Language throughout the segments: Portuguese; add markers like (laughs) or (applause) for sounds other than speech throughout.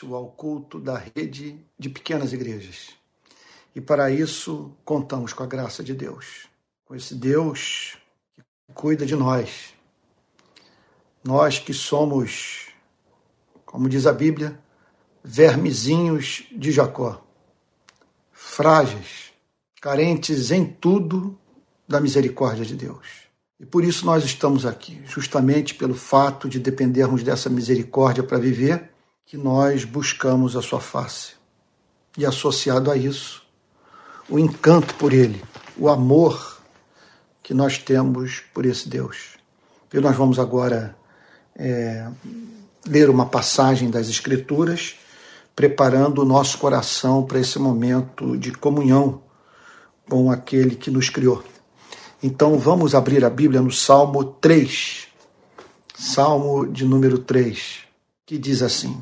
início ao culto da rede de pequenas igrejas. E para isso contamos com a graça de Deus, com esse Deus que cuida de nós. Nós que somos, como diz a Bíblia, vermezinhos de Jacó, frágeis, carentes em tudo da misericórdia de Deus. E por isso nós estamos aqui, justamente pelo fato de dependermos dessa misericórdia para viver, que nós buscamos a sua face. E associado a isso, o encanto por ele, o amor que nós temos por esse Deus. E nós vamos agora é, ler uma passagem das Escrituras, preparando o nosso coração para esse momento de comunhão com aquele que nos criou. Então vamos abrir a Bíblia no Salmo 3, Salmo de número 3, que diz assim: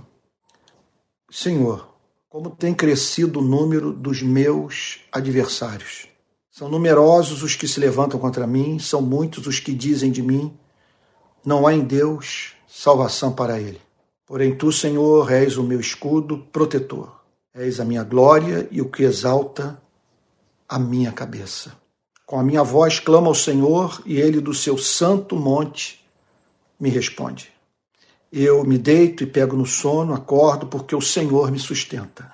Senhor, como tem crescido o número dos meus adversários. São numerosos os que se levantam contra mim, são muitos os que dizem de mim: não há em Deus salvação para ele. Porém, tu, Senhor, és o meu escudo protetor, és a minha glória e o que exalta a minha cabeça. Com a minha voz clamo ao Senhor e ele do seu santo monte me responde. Eu me deito e pego no sono, acordo porque o Senhor me sustenta.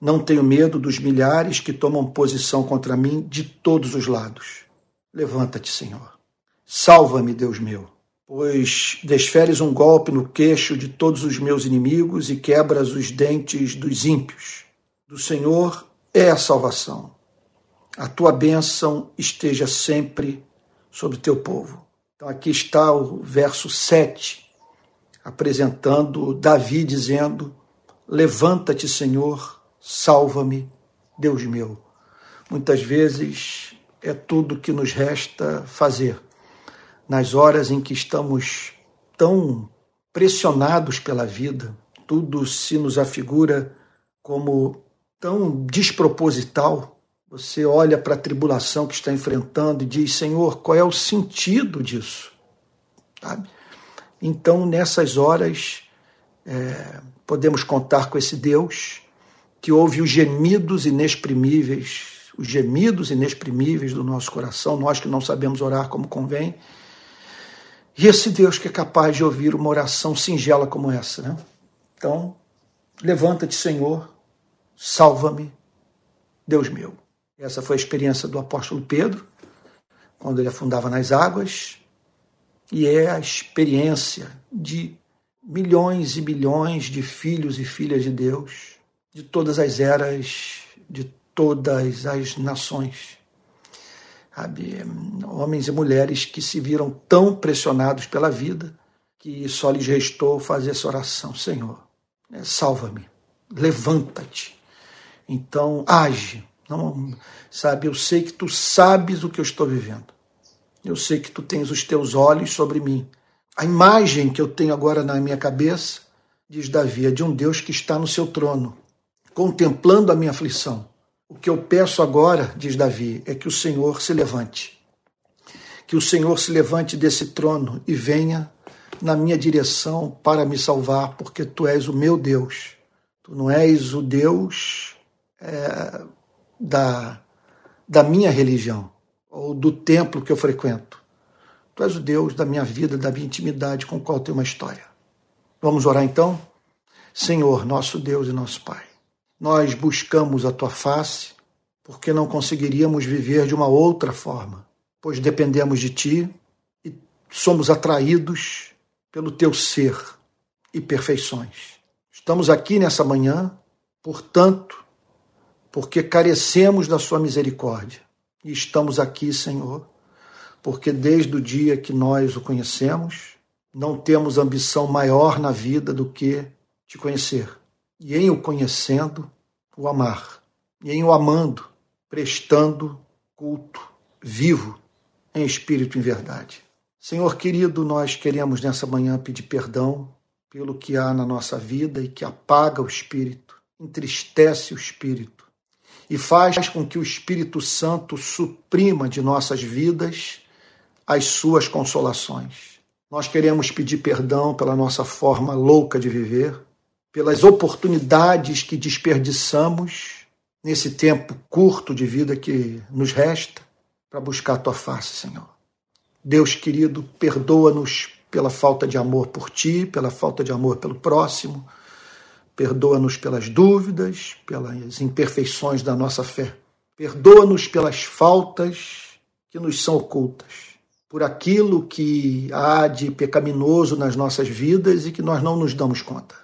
Não tenho medo dos milhares que tomam posição contra mim de todos os lados. Levanta-te, Senhor. Salva-me, Deus meu, pois desferes um golpe no queixo de todos os meus inimigos e quebras os dentes dos ímpios. Do Senhor é a salvação a tua bênção esteja sempre sobre teu povo. Então aqui está o verso 7, apresentando Davi dizendo: Levanta-te, Senhor, salva-me, Deus meu. Muitas vezes é tudo que nos resta fazer. Nas horas em que estamos tão pressionados pela vida, tudo se nos afigura como tão desproposital, você olha para a tribulação que está enfrentando e diz: Senhor, qual é o sentido disso? Sabe? Então, nessas horas, é, podemos contar com esse Deus que ouve os gemidos inexprimíveis, os gemidos inexprimíveis do nosso coração, nós que não sabemos orar como convém. E esse Deus que é capaz de ouvir uma oração singela como essa. Né? Então, levanta-te, Senhor, salva-me, Deus meu. Essa foi a experiência do apóstolo Pedro, quando ele afundava nas águas, e é a experiência de milhões e milhões de filhos e filhas de Deus, de todas as eras, de todas as nações. Sabe? Homens e mulheres que se viram tão pressionados pela vida que só lhes restou fazer essa oração: Senhor, né, salva-me, levanta-te. Então, age, não, sabe, eu sei que tu sabes o que eu estou vivendo. Eu sei que tu tens os teus olhos sobre mim. A imagem que eu tenho agora na minha cabeça, diz Davi, é de um Deus que está no seu trono, contemplando a minha aflição. O que eu peço agora, diz Davi, é que o Senhor se levante. Que o Senhor se levante desse trono e venha na minha direção para me salvar, porque tu és o meu Deus. Tu não és o Deus é, da, da minha religião ou do templo que eu frequento. Tu és o Deus da minha vida, da minha intimidade, com o qual tenho uma história. Vamos orar então? Senhor, nosso Deus e nosso Pai, nós buscamos a tua face porque não conseguiríamos viver de uma outra forma, pois dependemos de ti e somos atraídos pelo teu ser e perfeições. Estamos aqui nessa manhã, portanto, porque carecemos da Sua misericórdia. E estamos aqui, Senhor, porque desde o dia que nós o conhecemos, não temos ambição maior na vida do que te conhecer. E em o conhecendo, o amar. E em o amando, prestando culto vivo em espírito e em verdade. Senhor querido, nós queremos nessa manhã pedir perdão pelo que há na nossa vida e que apaga o espírito, entristece o espírito e faz com que o Espírito Santo suprima de nossas vidas as suas consolações. Nós queremos pedir perdão pela nossa forma louca de viver, pelas oportunidades que desperdiçamos nesse tempo curto de vida que nos resta para buscar a tua face, Senhor. Deus querido, perdoa-nos pela falta de amor por ti, pela falta de amor pelo próximo, perdoa-nos pelas dúvidas, pelas imperfeições da nossa fé. Perdoa-nos pelas faltas que nos são ocultas por aquilo que há de pecaminoso nas nossas vidas e que nós não nos damos conta.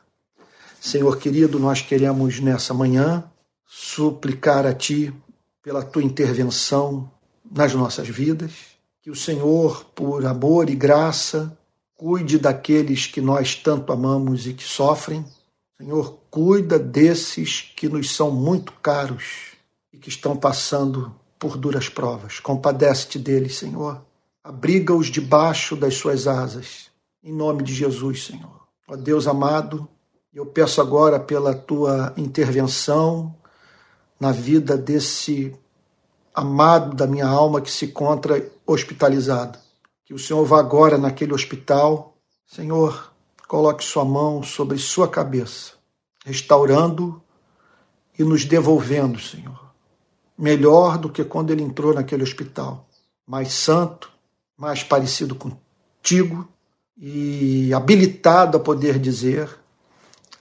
Senhor querido, nós queremos nessa manhã suplicar a Ti pela Tua intervenção nas nossas vidas, que o Senhor, por amor e graça, cuide daqueles que nós tanto amamos e que sofrem. Senhor, cuida desses que nos são muito caros e que estão passando por duras provas. Compadece-te deles, Senhor abriga-os debaixo das suas asas. Em nome de Jesus, Senhor. Ó Deus amado, eu peço agora pela tua intervenção na vida desse amado da minha alma que se encontra hospitalizado. Que o Senhor vá agora naquele hospital. Senhor, coloque sua mão sobre sua cabeça, restaurando e nos devolvendo, Senhor. Melhor do que quando ele entrou naquele hospital. Mais santo, mais parecido contigo e habilitado a poder dizer: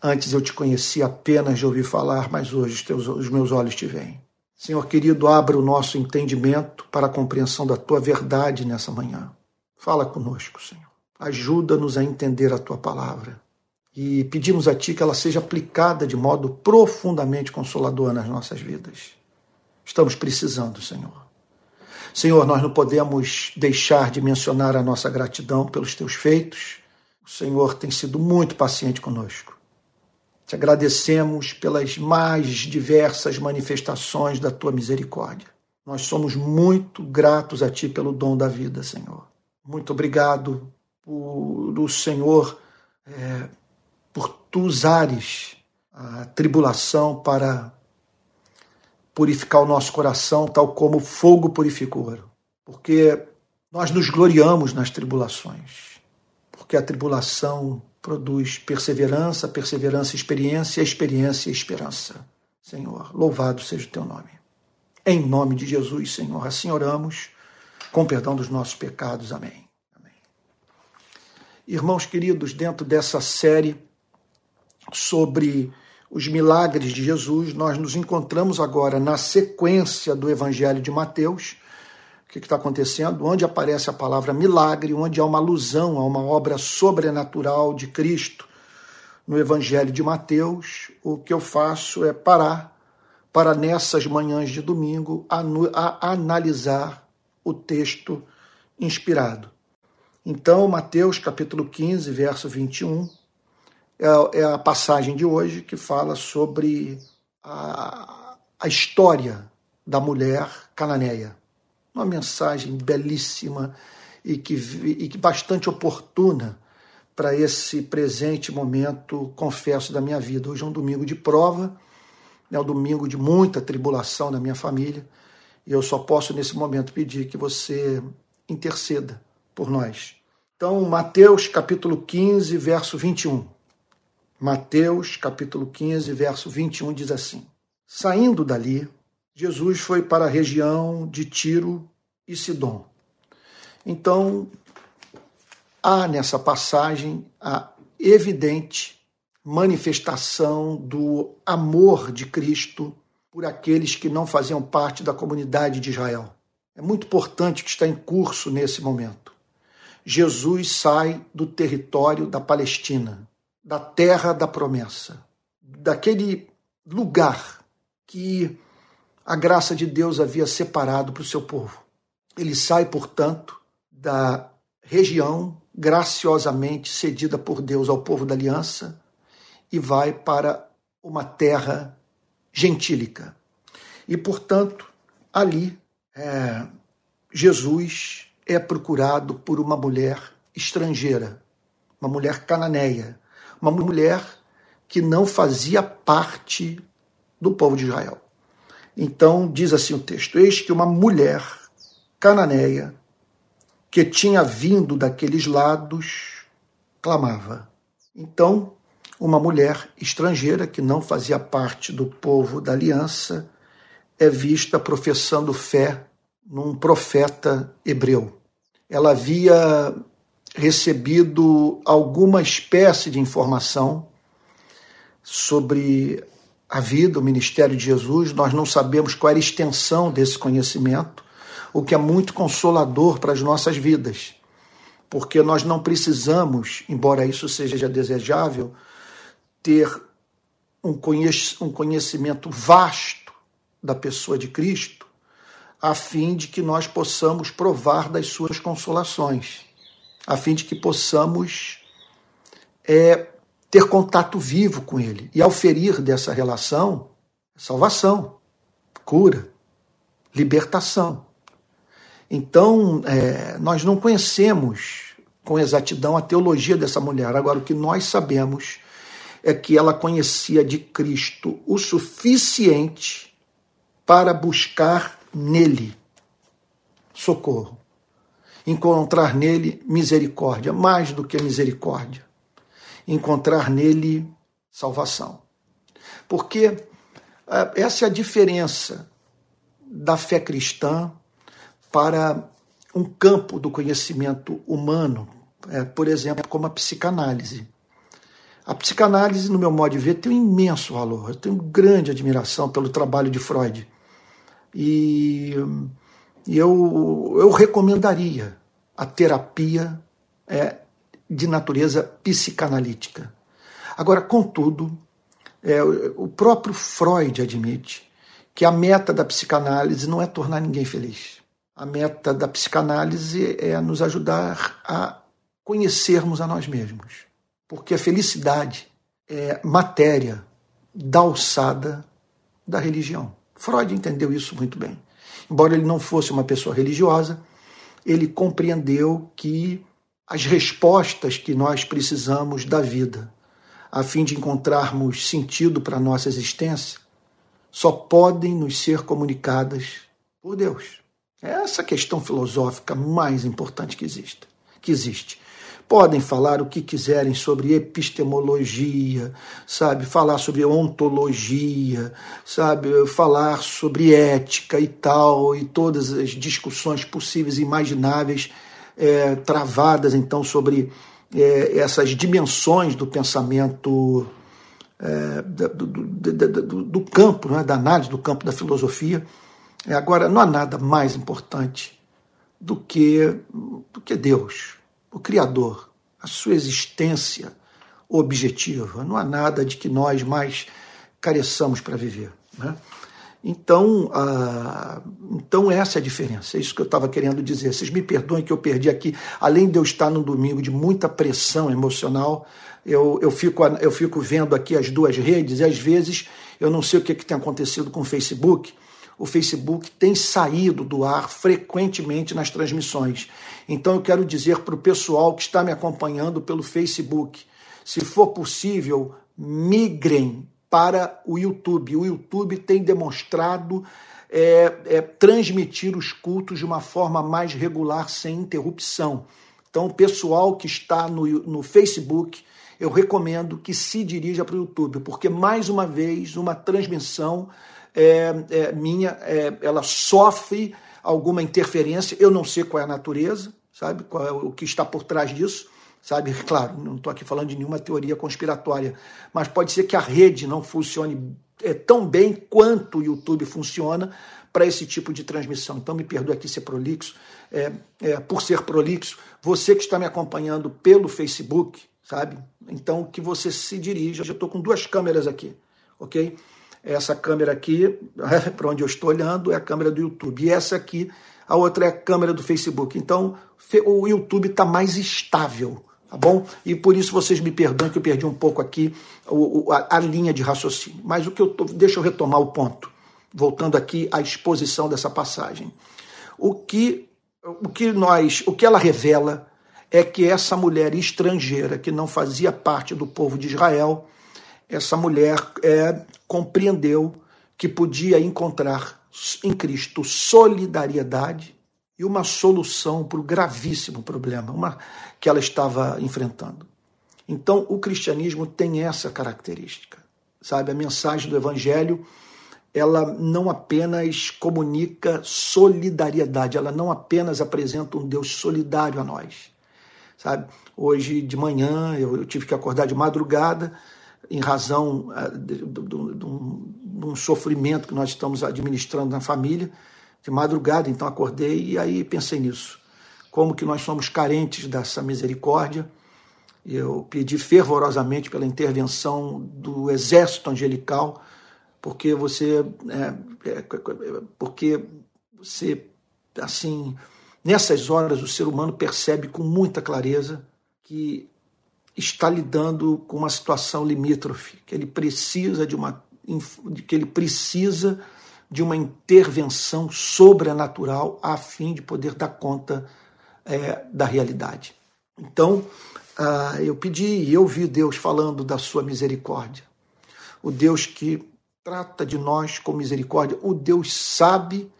Antes eu te conhecia apenas de ouvir falar, mas hoje os, teus, os meus olhos te veem. Senhor querido, abra o nosso entendimento para a compreensão da tua verdade nessa manhã. Fala conosco, Senhor. Ajuda-nos a entender a tua palavra. E pedimos a Ti que ela seja aplicada de modo profundamente consolador nas nossas vidas. Estamos precisando, Senhor. Senhor, nós não podemos deixar de mencionar a nossa gratidão pelos teus feitos. O Senhor tem sido muito paciente conosco. Te agradecemos pelas mais diversas manifestações da tua misericórdia. Nós somos muito gratos a ti pelo dom da vida, Senhor. Muito obrigado por o Senhor, é, por tu usares a tribulação para purificar o nosso coração, tal como o fogo purifica o ouro. Porque nós nos gloriamos nas tribulações, porque a tribulação produz perseverança, perseverança, experiência, experiência, esperança. Senhor, louvado seja o teu nome. Em nome de Jesus, Senhor, assim oramos, com perdão dos nossos pecados. Amém. Irmãos queridos, dentro dessa série sobre os milagres de Jesus, nós nos encontramos agora na sequência do Evangelho de Mateus. O que está acontecendo? Onde aparece a palavra milagre, onde há uma alusão a uma obra sobrenatural de Cristo no Evangelho de Mateus, o que eu faço é parar para nessas manhãs de domingo a, a analisar o texto inspirado. Então, Mateus capítulo 15, verso 21, é, é a passagem de hoje que fala sobre a, a história da mulher cananeia. Uma mensagem belíssima e que, e que bastante oportuna para esse presente momento, confesso, da minha vida. Hoje é um domingo de prova, é um domingo de muita tribulação na minha família, e eu só posso nesse momento pedir que você interceda por nós. Então, Mateus capítulo 15, verso 21. Mateus capítulo 15, verso 21 diz assim: Saindo dali, Jesus foi para a região de Tiro e Sidom. Então, há nessa passagem a evidente manifestação do amor de Cristo por aqueles que não faziam parte da comunidade de Israel. É muito importante que está em curso nesse momento. Jesus sai do território da Palestina da terra da promessa, daquele lugar que a graça de Deus havia separado para o seu povo. Ele sai, portanto, da região graciosamente cedida por Deus ao povo da aliança e vai para uma terra gentílica. E, portanto, ali é, Jesus é procurado por uma mulher estrangeira, uma mulher cananeia, uma mulher que não fazia parte do povo de Israel. Então, diz assim o texto: Eis que uma mulher cananeia que tinha vindo daqueles lados clamava. Então, uma mulher estrangeira que não fazia parte do povo da aliança é vista professando fé num profeta hebreu. Ela havia recebido alguma espécie de informação sobre a vida, o ministério de Jesus. Nós não sabemos qual era a extensão desse conhecimento, o que é muito consolador para as nossas vidas, porque nós não precisamos, embora isso seja desejável, ter um conhecimento vasto da pessoa de Cristo, a fim de que nós possamos provar das suas consolações, a fim de que possamos é, ter contato vivo com Ele e auferir dessa relação salvação, cura, libertação. Então, é, nós não conhecemos com exatidão a teologia dessa mulher. Agora, o que nós sabemos é que ela conhecia de Cristo o suficiente para buscar nele socorro, encontrar nele misericórdia, mais do que misericórdia, encontrar nele salvação. Porque eh, essa é a diferença da fé cristã para um campo do conhecimento humano, é, por exemplo, como a psicanálise. A psicanálise, no meu modo de ver, tem um imenso valor. Eu tenho grande admiração pelo trabalho de Freud. E, eu, eu recomendaria a terapia é, de natureza psicanalítica. Agora, contudo, é, o próprio Freud admite que a meta da psicanálise não é tornar ninguém feliz. A meta da psicanálise é nos ajudar a conhecermos a nós mesmos porque a felicidade é matéria da alçada da religião. Freud entendeu isso muito bem. Embora ele não fosse uma pessoa religiosa, ele compreendeu que as respostas que nós precisamos da vida, a fim de encontrarmos sentido para a nossa existência, só podem nos ser comunicadas por Deus. É essa questão filosófica mais importante que existe. Que existe podem falar o que quiserem sobre epistemologia, sabe, falar sobre ontologia, sabe, falar sobre ética e tal, e todas as discussões possíveis e imagináveis é, travadas então sobre é, essas dimensões do pensamento é, do, do, do, do, campo, né, da análise do campo da filosofia. É, agora, não há nada mais importante do que, do que Deus o Criador, a sua existência objetiva. Não há nada de que nós mais careçamos para viver. Né? Então, então, essa é a diferença, é isso que eu estava querendo dizer. Vocês me perdoem que eu perdi aqui, além de eu estar num domingo de muita pressão emocional, eu, eu, fico, eu fico vendo aqui as duas redes e às vezes eu não sei o que, que tem acontecido com o Facebook, o Facebook tem saído do ar frequentemente nas transmissões. Então eu quero dizer para o pessoal que está me acompanhando pelo Facebook, se for possível, migrem para o YouTube. O YouTube tem demonstrado é, é, transmitir os cultos de uma forma mais regular, sem interrupção. Então, o pessoal que está no, no Facebook, eu recomendo que se dirija para o YouTube, porque mais uma vez uma transmissão é, é, minha, é, ela sofre alguma interferência, eu não sei qual é a natureza, sabe, qual é o que está por trás disso, sabe, (laughs) claro, não estou aqui falando de nenhuma teoria conspiratória, mas pode ser que a rede não funcione é, tão bem quanto o YouTube funciona para esse tipo de transmissão. Então me perdoe aqui ser prolixo, é, é, por ser prolixo, você que está me acompanhando pelo Facebook, sabe, então que você se dirija, eu estou com duas câmeras aqui, ok? Essa câmera aqui, (laughs) para onde eu estou olhando, é a câmera do YouTube. E essa aqui, a outra é a câmera do Facebook. Então, o YouTube está mais estável, tá bom? E por isso vocês me perdoem que eu perdi um pouco aqui a, linha de raciocínio. Mas o que eu tô, deixa eu retomar o ponto, voltando aqui à exposição dessa passagem. O que, o que nós, o que ela revela é que essa mulher estrangeira que não fazia parte do povo de Israel, essa mulher é, compreendeu que podia encontrar em Cristo solidariedade e uma solução para o gravíssimo problema uma, que ela estava enfrentando. Então, o cristianismo tem essa característica, sabe? A mensagem do evangelho, ela não apenas comunica solidariedade, ela não apenas apresenta um Deus solidário a nós, sabe? Hoje de manhã eu, eu tive que acordar de madrugada em razão um, de um sofrimento que nós estamos administrando na família, de madrugada, então acordei e aí pensei nisso. Como que nós somos carentes dessa misericórdia. Eu pedi fervorosamente pela intervenção do exército angelical, porque você, é, é, porque você, assim, nessas horas o ser humano percebe com muita clareza que está lidando com uma situação limítrofe, que ele precisa de uma, que ele precisa de uma intervenção sobrenatural a fim de poder dar conta é, da realidade. Então, ah, eu pedi e eu vi Deus falando da sua misericórdia. O Deus que trata de nós com misericórdia. O Deus sabe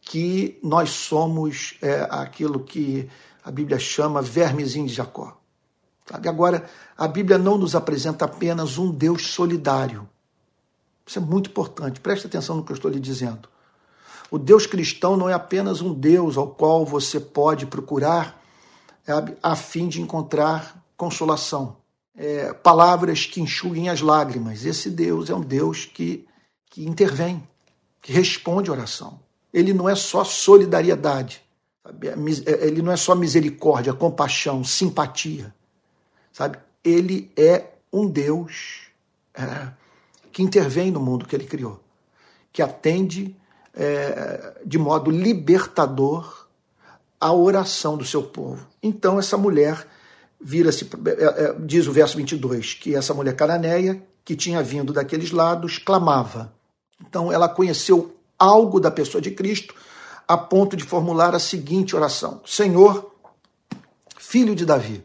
que nós somos é, aquilo que a Bíblia chama vermezinho de Jacó. Sabe? Agora, a Bíblia não nos apresenta apenas um Deus solidário. Isso é muito importante. Preste atenção no que eu estou lhe dizendo. O Deus cristão não é apenas um Deus ao qual você pode procurar a fim de encontrar consolação, é, palavras que enxuguem as lágrimas. Esse Deus é um Deus que, que intervém, que responde oração. Ele não é só solidariedade, sabe? É, é, ele não é só misericórdia, compaixão, simpatia, sabe? Ele é um Deus é, que intervém no mundo que ele criou, que atende é, de modo libertador a oração do seu povo. Então, essa mulher vira-se, é, é, diz o verso 22, que essa mulher cananeia, que tinha vindo daqueles lados, clamava. Então, ela conheceu algo da pessoa de Cristo a ponto de formular a seguinte oração: Senhor, filho de Davi.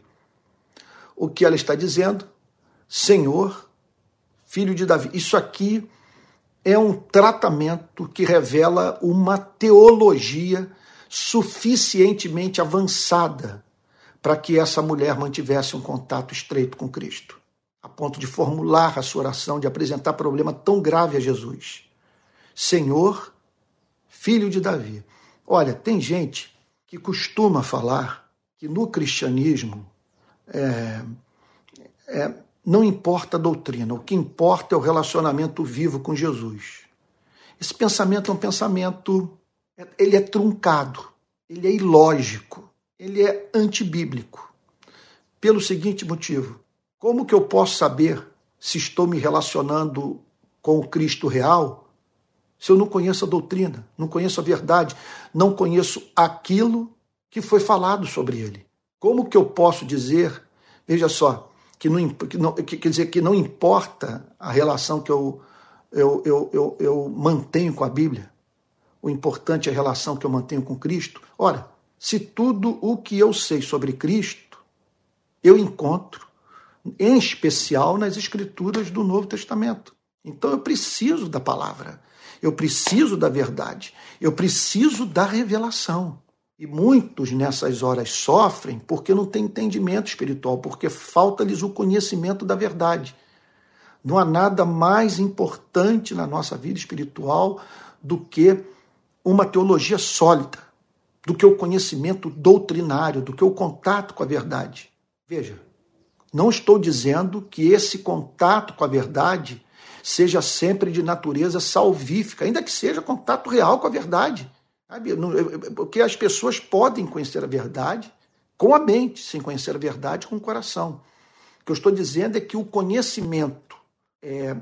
O que ela está dizendo? Senhor, filho de Davi. Isso aqui é um tratamento que revela uma teologia suficientemente avançada para que essa mulher mantivesse um contato estreito com Cristo, a ponto de formular a sua oração, de apresentar problema tão grave a Jesus. Senhor, filho de Davi. Olha, tem gente que costuma falar que no cristianismo é, é, não importa a doutrina, o que importa é o relacionamento vivo com Jesus. Esse pensamento é um pensamento, ele é truncado, ele é ilógico, ele é antibíblico. Pelo seguinte motivo: como que eu posso saber se estou me relacionando com o Cristo real se eu não conheço a doutrina, não conheço a verdade, não conheço aquilo que foi falado sobre ele? Como que eu posso dizer, veja só, que não, que não que, quer dizer que não importa a relação que eu, eu, eu, eu, eu mantenho com a Bíblia, o importante é a relação que eu mantenho com Cristo. Ora, se tudo o que eu sei sobre Cristo eu encontro, em especial nas Escrituras do Novo Testamento. Então eu preciso da palavra, eu preciso da verdade, eu preciso da revelação. E muitos nessas horas sofrem porque não têm entendimento espiritual, porque falta-lhes o conhecimento da verdade. Não há nada mais importante na nossa vida espiritual do que uma teologia sólida, do que o conhecimento doutrinário, do que o contato com a verdade. Veja, não estou dizendo que esse contato com a verdade seja sempre de natureza salvífica, ainda que seja contato real com a verdade. Porque as pessoas podem conhecer a verdade com a mente, sem conhecer a verdade com o coração. O que eu estou dizendo é que o conhecimento é,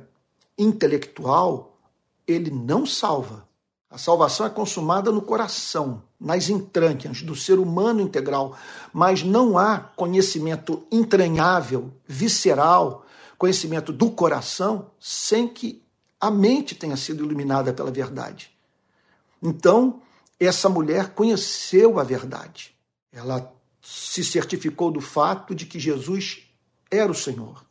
intelectual ele não salva. A salvação é consumada no coração, nas entranhas do ser humano integral, mas não há conhecimento entranhável, visceral, conhecimento do coração, sem que a mente tenha sido iluminada pela verdade. Então, essa mulher conheceu a verdade. Ela se certificou do fato de que Jesus era o Senhor.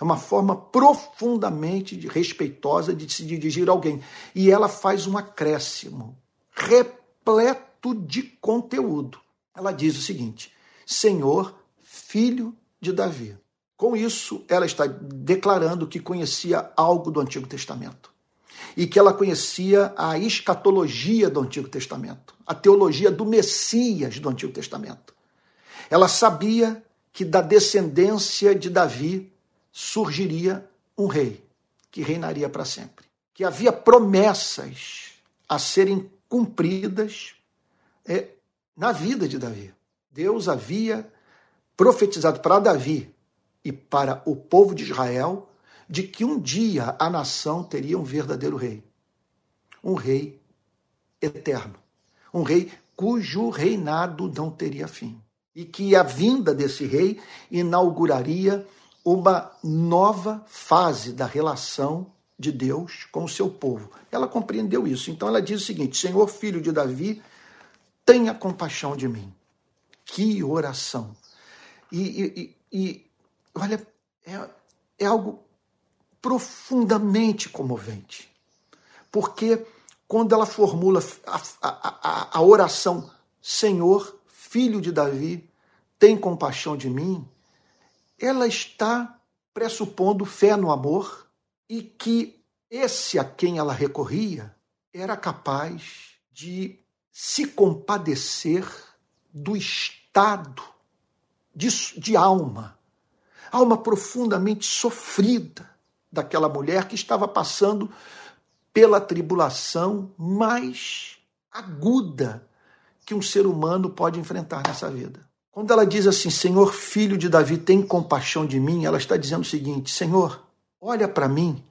É uma forma profundamente respeitosa de se dirigir a alguém. E ela faz um acréscimo repleto de conteúdo. Ela diz o seguinte: Senhor, filho de Davi. Com isso, ela está declarando que conhecia algo do Antigo Testamento e que ela conhecia a escatologia do Antigo Testamento, a teologia do Messias do Antigo Testamento. Ela sabia que da descendência de Davi surgiria um rei que reinaria para sempre, que havia promessas a serem cumpridas é, na vida de Davi. Deus havia profetizado para Davi e para o povo de Israel de que um dia a nação teria um verdadeiro rei. Um rei eterno. Um rei cujo reinado não teria fim. E que a vinda desse rei inauguraria uma nova fase da relação de Deus com o seu povo. Ela compreendeu isso. Então ela diz o seguinte: Senhor, filho de Davi, tenha compaixão de mim. Que oração! E, e, e olha, é, é algo profundamente comovente. Porque quando ela formula a, a, a, oração, Senhor, filho de Davi, tem compaixão de mim, ela está pressupondo fé no amor e que esse a quem ela recorria era capaz de se compadecer do estado de, de alma, alma profundamente sofrida daquela mulher que estava passando pela tribulação mais aguda que um ser humano pode enfrentar nessa vida. Quando ela diz assim, Senhor, filho de Davi, tem compaixão de mim, ela está dizendo o seguinte: Senhor, olha para mim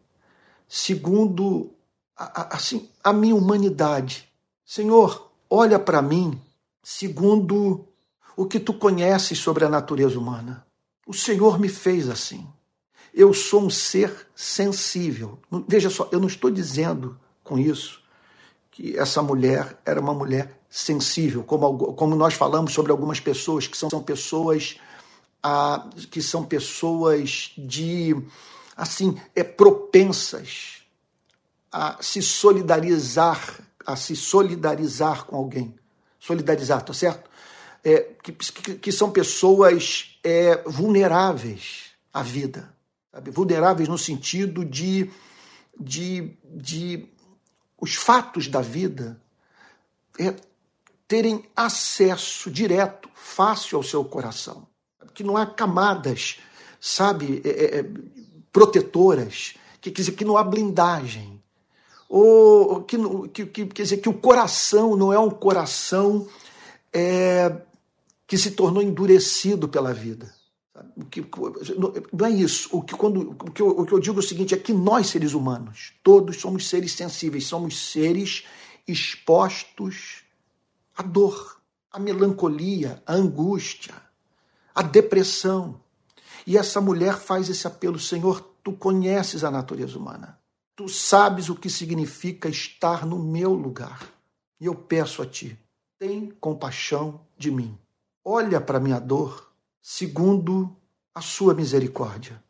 segundo a, a, assim, a minha humanidade. Senhor, olha para mim segundo o que tu conheces sobre a natureza humana. O Senhor me fez assim. Eu sou um ser sensível. Veja só, eu não estou dizendo com isso que essa mulher era uma mulher sensível, como, como nós falamos sobre algumas pessoas que são, são pessoas ah, que são pessoas de assim é propensas a se solidarizar, a se solidarizar com alguém, solidarizar, tá certo? É, que, que, que, são pessoas é, vulneráveis à vida, sabe? vulneráveis no sentido de, de, de os fatos da vida é, terem acesso direto, fácil ao seu coração. Que não há camadas, sabe, é, é, é protetoras, que quer dizer que não há blindagem. Ou que, que, que quer dizer que o coração não é um coração é, que se tornou endurecido pela vida. O que, não é isso. O que, quando, o, que eu, o que eu digo é o seguinte: é que nós, seres humanos, todos somos seres sensíveis, somos seres expostos à dor, à melancolia, à angústia, à depressão. E essa mulher faz esse apelo: Senhor, tu conheces a natureza humana. Tu sabes o que significa estar no meu lugar. E eu peço a ti, tem compaixão de mim. Olha para minha dor segundo a sua misericórdia.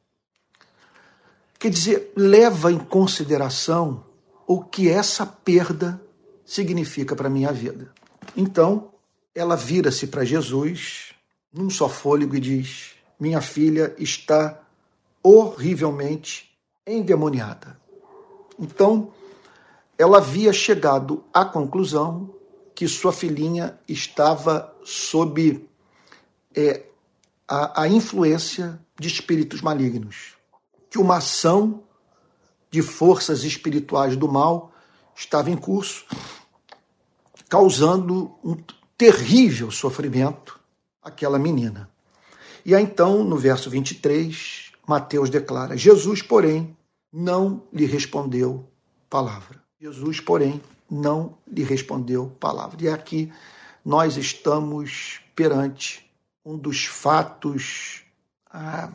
Quer dizer, leva em consideração o que essa perda significa para a minha vida. Então, ela vira-se para Jesus num só fôlego e diz: Minha filha está horrivelmente endemoniada. Então, ela havia chegado à conclusão que sua filhinha estava sob é, a, a influência de espíritos malignos, que uma ação de forças espirituais do mal estava em curso, causando um terrível sofrimento àquela menina. E aí então, no verso 23, Mateus declara: Jesus, porém, não lhe respondeu palavra. Jesus, porém, não lhe respondeu palavra. E aqui nós estamos perante um dos fatos ah,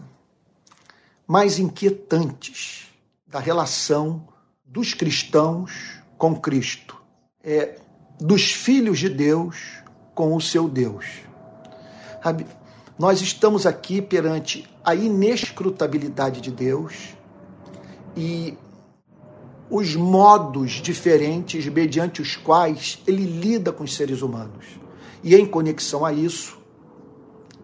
mais inquietantes da relação dos cristãos com Cristo, é, dos filhos de Deus com o seu Deus. Sabe, nós estamos aqui perante a inescrutabilidade de Deus e os modos diferentes mediante os quais ele lida com os seres humanos. E em conexão a isso,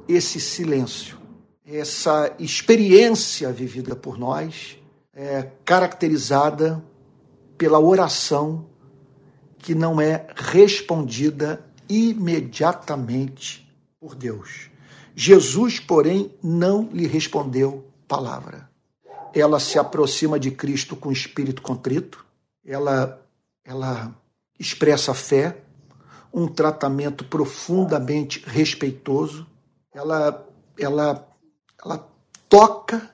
esse silêncio, essa experiência vivida por nós é caracterizada pela oração que não é respondida imediatamente por Deus. Jesus, porém, não lhe respondeu palavra. Ela se aproxima de Cristo com espírito contrito, ela, ela expressa fé, um tratamento profundamente respeitoso, ela, ela, ela toca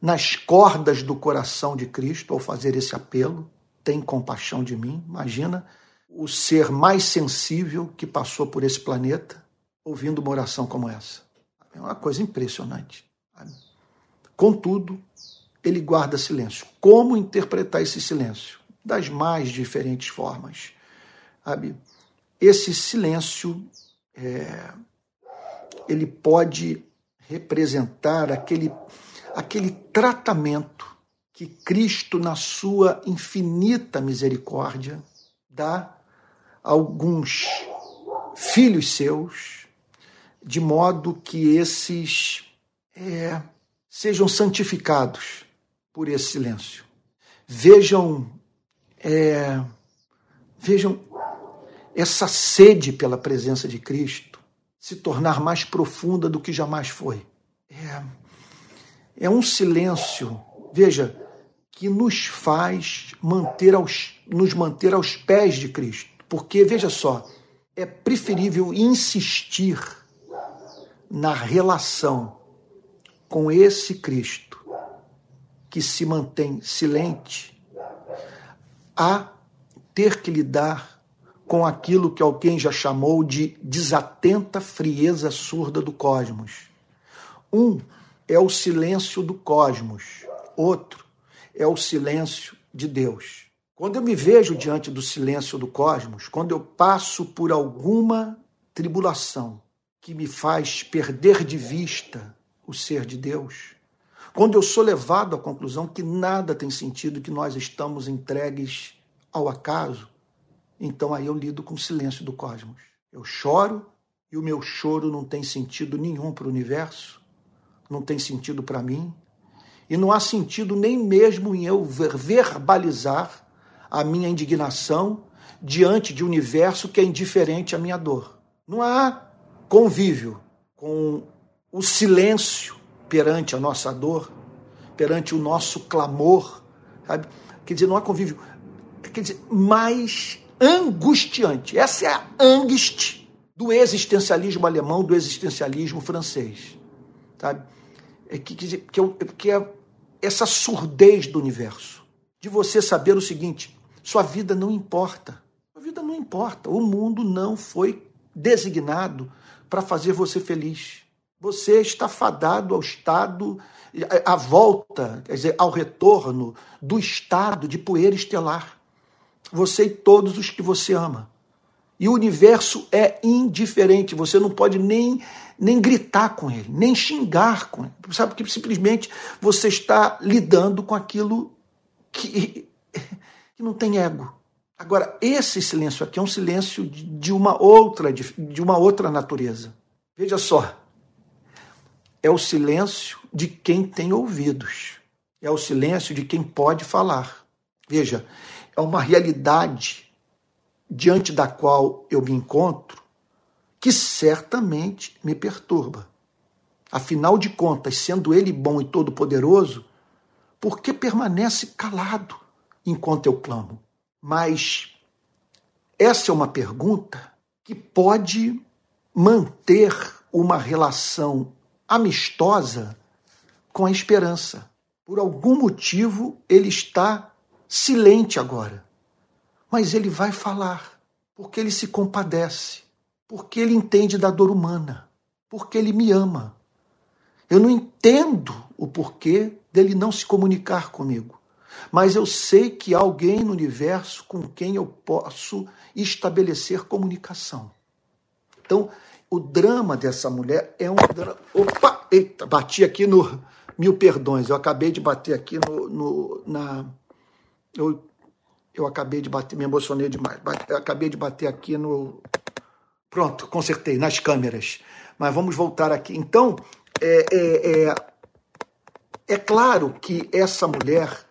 nas cordas do coração de Cristo ao fazer esse apelo. Tem compaixão de mim. Imagina o ser mais sensível que passou por esse planeta ouvindo uma oração como essa. É uma coisa impressionante. Contudo, ele guarda silêncio. Como interpretar esse silêncio? Das mais diferentes formas. Esse silêncio é, ele pode representar aquele, aquele tratamento que Cristo, na sua infinita misericórdia, dá a alguns filhos seus, de modo que esses é, sejam santificados por esse silêncio. Vejam, é, vejam essa sede pela presença de Cristo se tornar mais profunda do que jamais foi. É, é um silêncio, veja, que nos faz manter aos, nos manter aos pés de Cristo. Porque, veja só, é preferível insistir na relação com esse Cristo que se mantém silente a ter que lidar com aquilo que alguém já chamou de desatenta frieza surda do cosmos. Um é o silêncio do cosmos, outro é o silêncio de Deus. Quando eu me vejo diante do silêncio do cosmos, quando eu passo por alguma tribulação que me faz perder de vista o ser de Deus, quando eu sou levado à conclusão que nada tem sentido, que nós estamos entregues ao acaso, então aí eu lido com o silêncio do cosmos. Eu choro e o meu choro não tem sentido nenhum para o universo, não tem sentido para mim, e não há sentido nem mesmo em eu verbalizar a minha indignação diante de um universo que é indiferente à minha dor. Não há convívio com o silêncio perante a nossa dor, perante o nosso clamor, sabe? Quer dizer, não há convívio, quer dizer, mais angustiante. Essa é a angst do existencialismo alemão, do existencialismo francês. Sabe? É que, que, que é essa surdez do universo. De você saber o seguinte: sua vida não importa. Sua vida não importa. O mundo não foi designado para fazer você feliz. Você está fadado ao estado, à volta, quer dizer, ao retorno do estado de poeira estelar você e todos os que você ama. E o universo é indiferente, você não pode nem, nem gritar com ele, nem xingar com ele. Sabe? Porque simplesmente você está lidando com aquilo que, que não tem ego. Agora, esse silêncio aqui é um silêncio de uma outra, de uma outra natureza. Veja só. É o silêncio de quem tem ouvidos. É o silêncio de quem pode falar. Veja, é uma realidade diante da qual eu me encontro que certamente me perturba. Afinal de contas, sendo Ele bom e todo-poderoso, por que permanece calado enquanto eu clamo? Mas essa é uma pergunta que pode manter uma relação amistosa com a esperança. Por algum motivo, ele está silente agora. Mas ele vai falar, porque ele se compadece, porque ele entende da dor humana, porque ele me ama. Eu não entendo o porquê dele não se comunicar comigo, mas eu sei que há alguém no universo com quem eu posso estabelecer comunicação. Então, o drama dessa mulher é um drama. Opa! Eita, bati aqui no. Mil perdões, eu acabei de bater aqui no, no na eu, eu acabei de bater, me emocionei demais. Bate, acabei de bater aqui no. Pronto, consertei, nas câmeras. Mas vamos voltar aqui. Então, é, é, é, é claro que essa mulher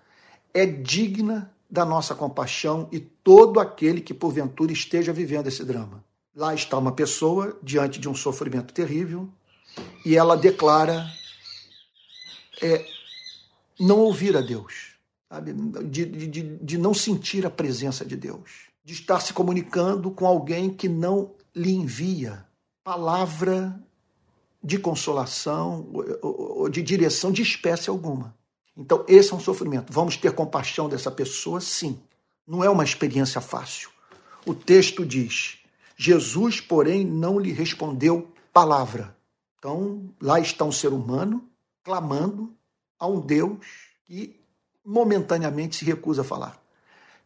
é digna da nossa compaixão e todo aquele que porventura esteja vivendo esse drama. Lá está uma pessoa diante de um sofrimento terrível e ela declara é, não ouvir a Deus, sabe? De, de, de não sentir a presença de Deus, de estar se comunicando com alguém que não lhe envia palavra de consolação ou de direção de espécie alguma. Então, esse é um sofrimento. Vamos ter compaixão dessa pessoa? Sim. Não é uma experiência fácil. O texto diz: Jesus, porém, não lhe respondeu palavra. Então, lá está um ser humano clamando a um Deus que momentaneamente se recusa a falar.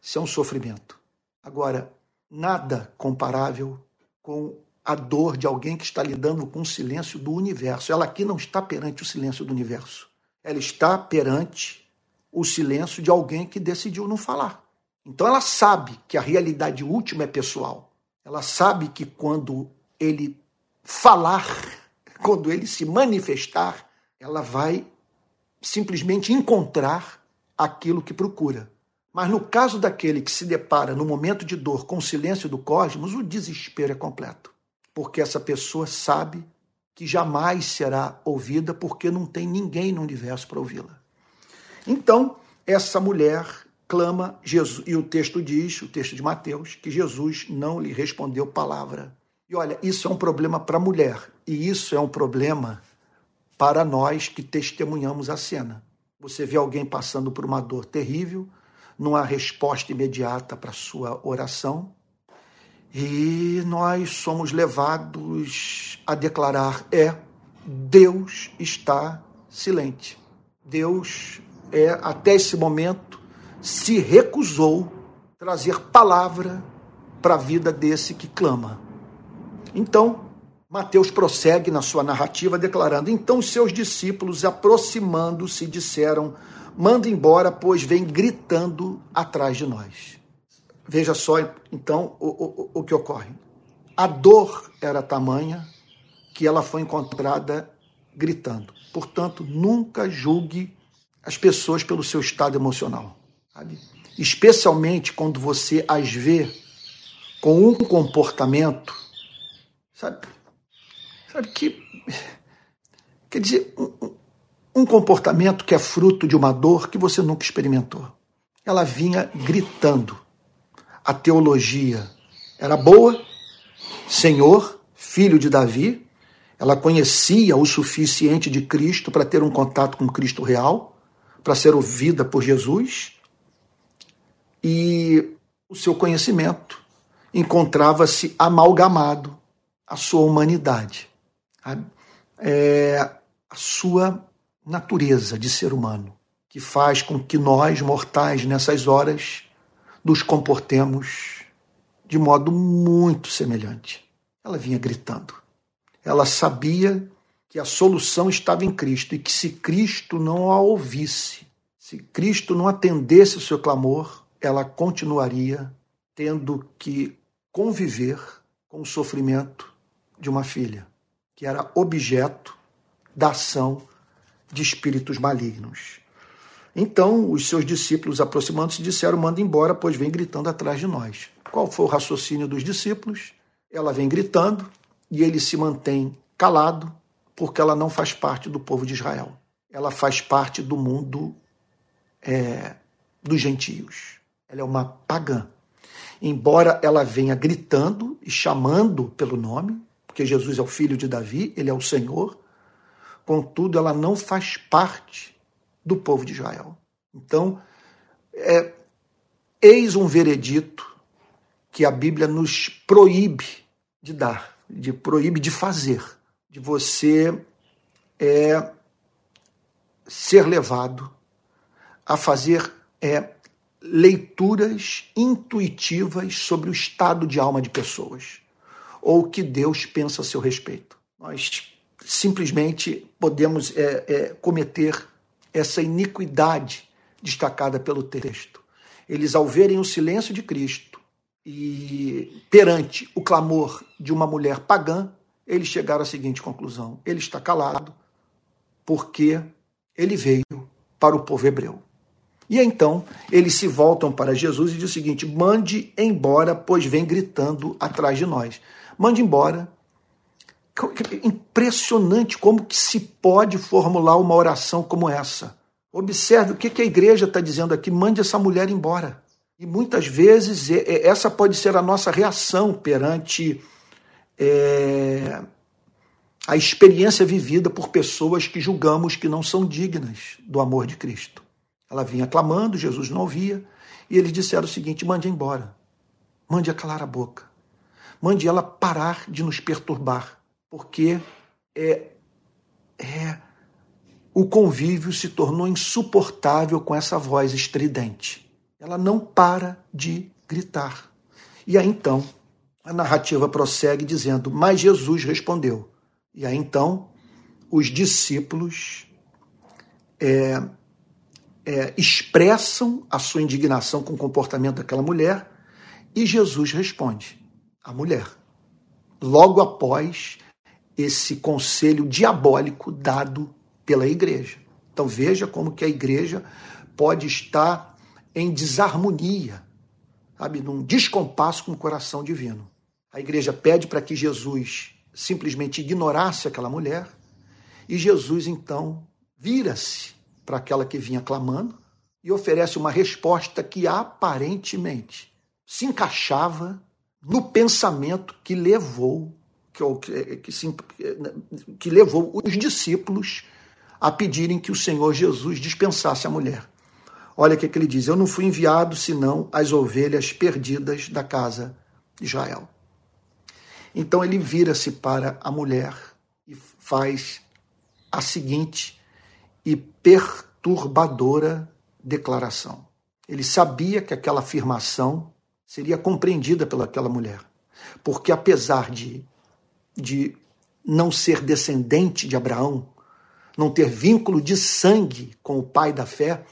Isso é um sofrimento. Agora, nada comparável com a dor de alguém que está lidando com o silêncio do universo. Ela aqui não está perante o silêncio do universo. Ela está perante o silêncio de alguém que decidiu não falar. Então ela sabe que a realidade última é pessoal. Ela sabe que quando ele falar, (laughs) quando ele se manifestar, ela vai simplesmente encontrar aquilo que procura. Mas no caso daquele que se depara no momento de dor com o silêncio do cosmos, o desespero é completo. Porque essa pessoa sabe que jamais será ouvida porque não tem ninguém no universo para ouvi-la. Então, essa mulher clama Jesus, e o texto diz, o texto de Mateus, que Jesus não lhe respondeu palavra. E olha, isso é um problema para a mulher, e isso é um problema para nós que testemunhamos a cena. Você vê alguém passando por uma dor terrível, não há resposta imediata para a sua oração, e nós somos levados a declarar: é, Deus está silente. Deus é, até esse momento, se recusou trazer palavra para a vida desse que clama. Então, Mateus prossegue na sua narrativa declarando: Então os seus discípulos, aproximando-se, disseram: Manda embora, pois vem gritando atrás de nós. Veja só, então, o, o, o que ocorre. A dor era tamanha que ela foi encontrada gritando. Portanto, nunca julgue as pessoas pelo seu estado emocional. Sabe? Especialmente quando você as vê com um comportamento, sabe? Sabe que. Quer dizer, um, um comportamento que é fruto de uma dor que você nunca experimentou. Ela vinha gritando a teologia era boa, Senhor, filho de Davi, ela conhecia o suficiente de Cristo para ter um contato com Cristo real, para ser ouvida por Jesus, e o seu conhecimento encontrava-se amalgamado à sua humanidade, é, a sua natureza de ser humano, que faz com que nós, mortais, nessas horas, nos comportemos de modo muito semelhante. Ela vinha gritando. Ela sabia que a solução estava em Cristo e que se Cristo não a ouvisse, se Cristo não atendesse o seu clamor, ela continuaria tendo que conviver com o sofrimento de uma filha, que era objeto da ação de espíritos malignos. Então, os seus discípulos, aproximando-se, disseram: Manda embora, pois vem gritando atrás de nós. Qual foi o raciocínio dos discípulos? Ela vem gritando e ele se mantém calado, porque ela não faz parte do povo de Israel. Ela faz parte do mundo é, dos gentios. Ela é uma pagã. Embora ela venha gritando e chamando pelo nome, porque Jesus é o filho de Davi, ele é o Senhor, contudo, ela não faz parte do povo de Israel. Então, é, eis um veredito que a Bíblia nos proíbe de dar, de proíbe de fazer, de você é, ser levado a fazer é, leituras intuitivas sobre o estado de alma de pessoas ou o que Deus pensa a seu respeito. Nós simplesmente podemos é, é, cometer essa iniquidade destacada pelo texto. Eles, ao verem o silêncio de Cristo e perante o clamor de uma mulher pagã, eles chegaram à seguinte conclusão: ele está calado porque ele veio para o povo hebreu. E então eles se voltam para Jesus e diz o seguinte: mande embora, pois vem gritando atrás de nós. Mande embora. Impressionante como que se pode formular uma oração como essa. Observe o que a igreja está dizendo aqui: mande essa mulher embora. E muitas vezes essa pode ser a nossa reação perante é, a experiência vivida por pessoas que julgamos que não são dignas do amor de Cristo. Ela vinha clamando, Jesus não ouvia, e eles disseram o seguinte: mande embora, mande-a calar a boca, mande ela parar de nos perturbar, porque é, é o convívio se tornou insuportável com essa voz estridente. Ela não para de gritar. E aí então a narrativa prossegue dizendo: Mas Jesus respondeu. E aí então os discípulos é, é, expressam a sua indignação com o comportamento daquela mulher e Jesus responde à mulher. Logo após esse conselho diabólico dado pela igreja. Então veja como que a igreja pode estar em desarmonia, sabe, num descompasso com o coração divino. A igreja pede para que Jesus simplesmente ignorasse aquela mulher e Jesus então vira-se para aquela que vinha clamando e oferece uma resposta que aparentemente se encaixava no pensamento que levou que, que, que levou os discípulos a pedirem que o Senhor Jesus dispensasse a mulher. Olha o que, que ele diz: Eu não fui enviado senão as ovelhas perdidas da casa de Israel. Então ele vira-se para a mulher e faz a seguinte e perturbadora declaração. Ele sabia que aquela afirmação seria compreendida pelaquela mulher, porque apesar de, de não ser descendente de Abraão, não ter vínculo de sangue com o pai da fé,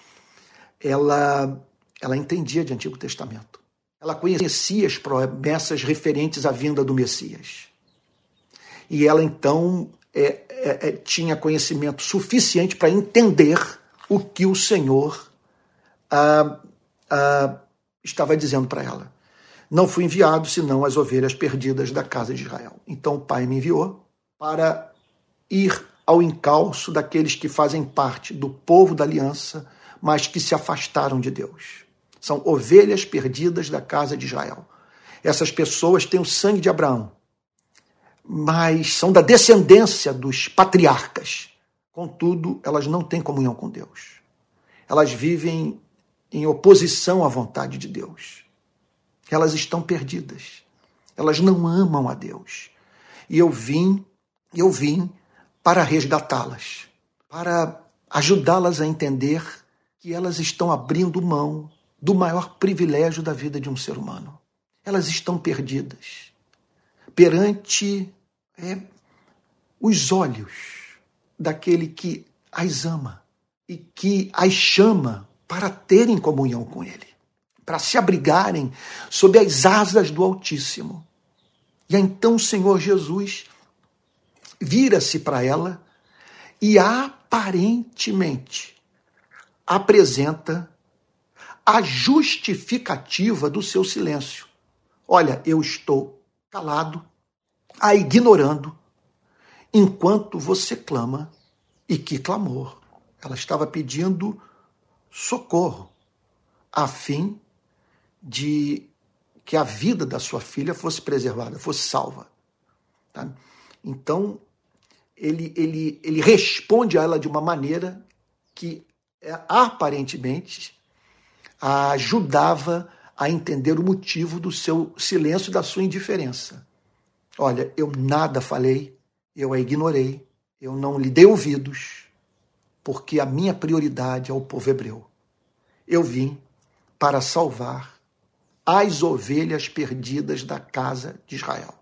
ela, ela entendia de Antigo Testamento. Ela conhecia as promessas referentes à vinda do Messias. E ela então é, é, é, tinha conhecimento suficiente para entender o que o Senhor ah, ah, estava dizendo para ela. Não fui enviado senão as ovelhas perdidas da casa de Israel. Então o Pai me enviou para ir ao encalço daqueles que fazem parte do povo da aliança, mas que se afastaram de Deus. São ovelhas perdidas da casa de Israel. Essas pessoas têm o sangue de Abraão, mas são da descendência dos patriarcas. Contudo, elas não têm comunhão com Deus. Elas vivem em oposição à vontade de Deus. Elas estão perdidas. Elas não amam a Deus. E eu vim, eu vim para resgatá-las, para ajudá-las a entender que elas estão abrindo mão do maior privilégio da vida de um ser humano. Elas estão perdidas perante é, os olhos daquele que as ama e que as chama para terem comunhão com Ele, para se abrigarem sob as asas do Altíssimo. E então o Senhor Jesus vira-se para ela e aparentemente apresenta a justificativa do seu silêncio. Olha, eu estou calado a ignorando, enquanto você clama. E que clamor! Ela estava pedindo socorro, a fim de que a vida da sua filha fosse preservada, fosse salva. Tá? Então, ele, ele, ele responde a ela de uma maneira que é, aparentemente a ajudava a entender o motivo do seu silêncio e da sua indiferença. Olha, eu nada falei, eu a ignorei, eu não lhe dei ouvidos, porque a minha prioridade é o povo hebreu. Eu vim para salvar as ovelhas perdidas da casa de Israel.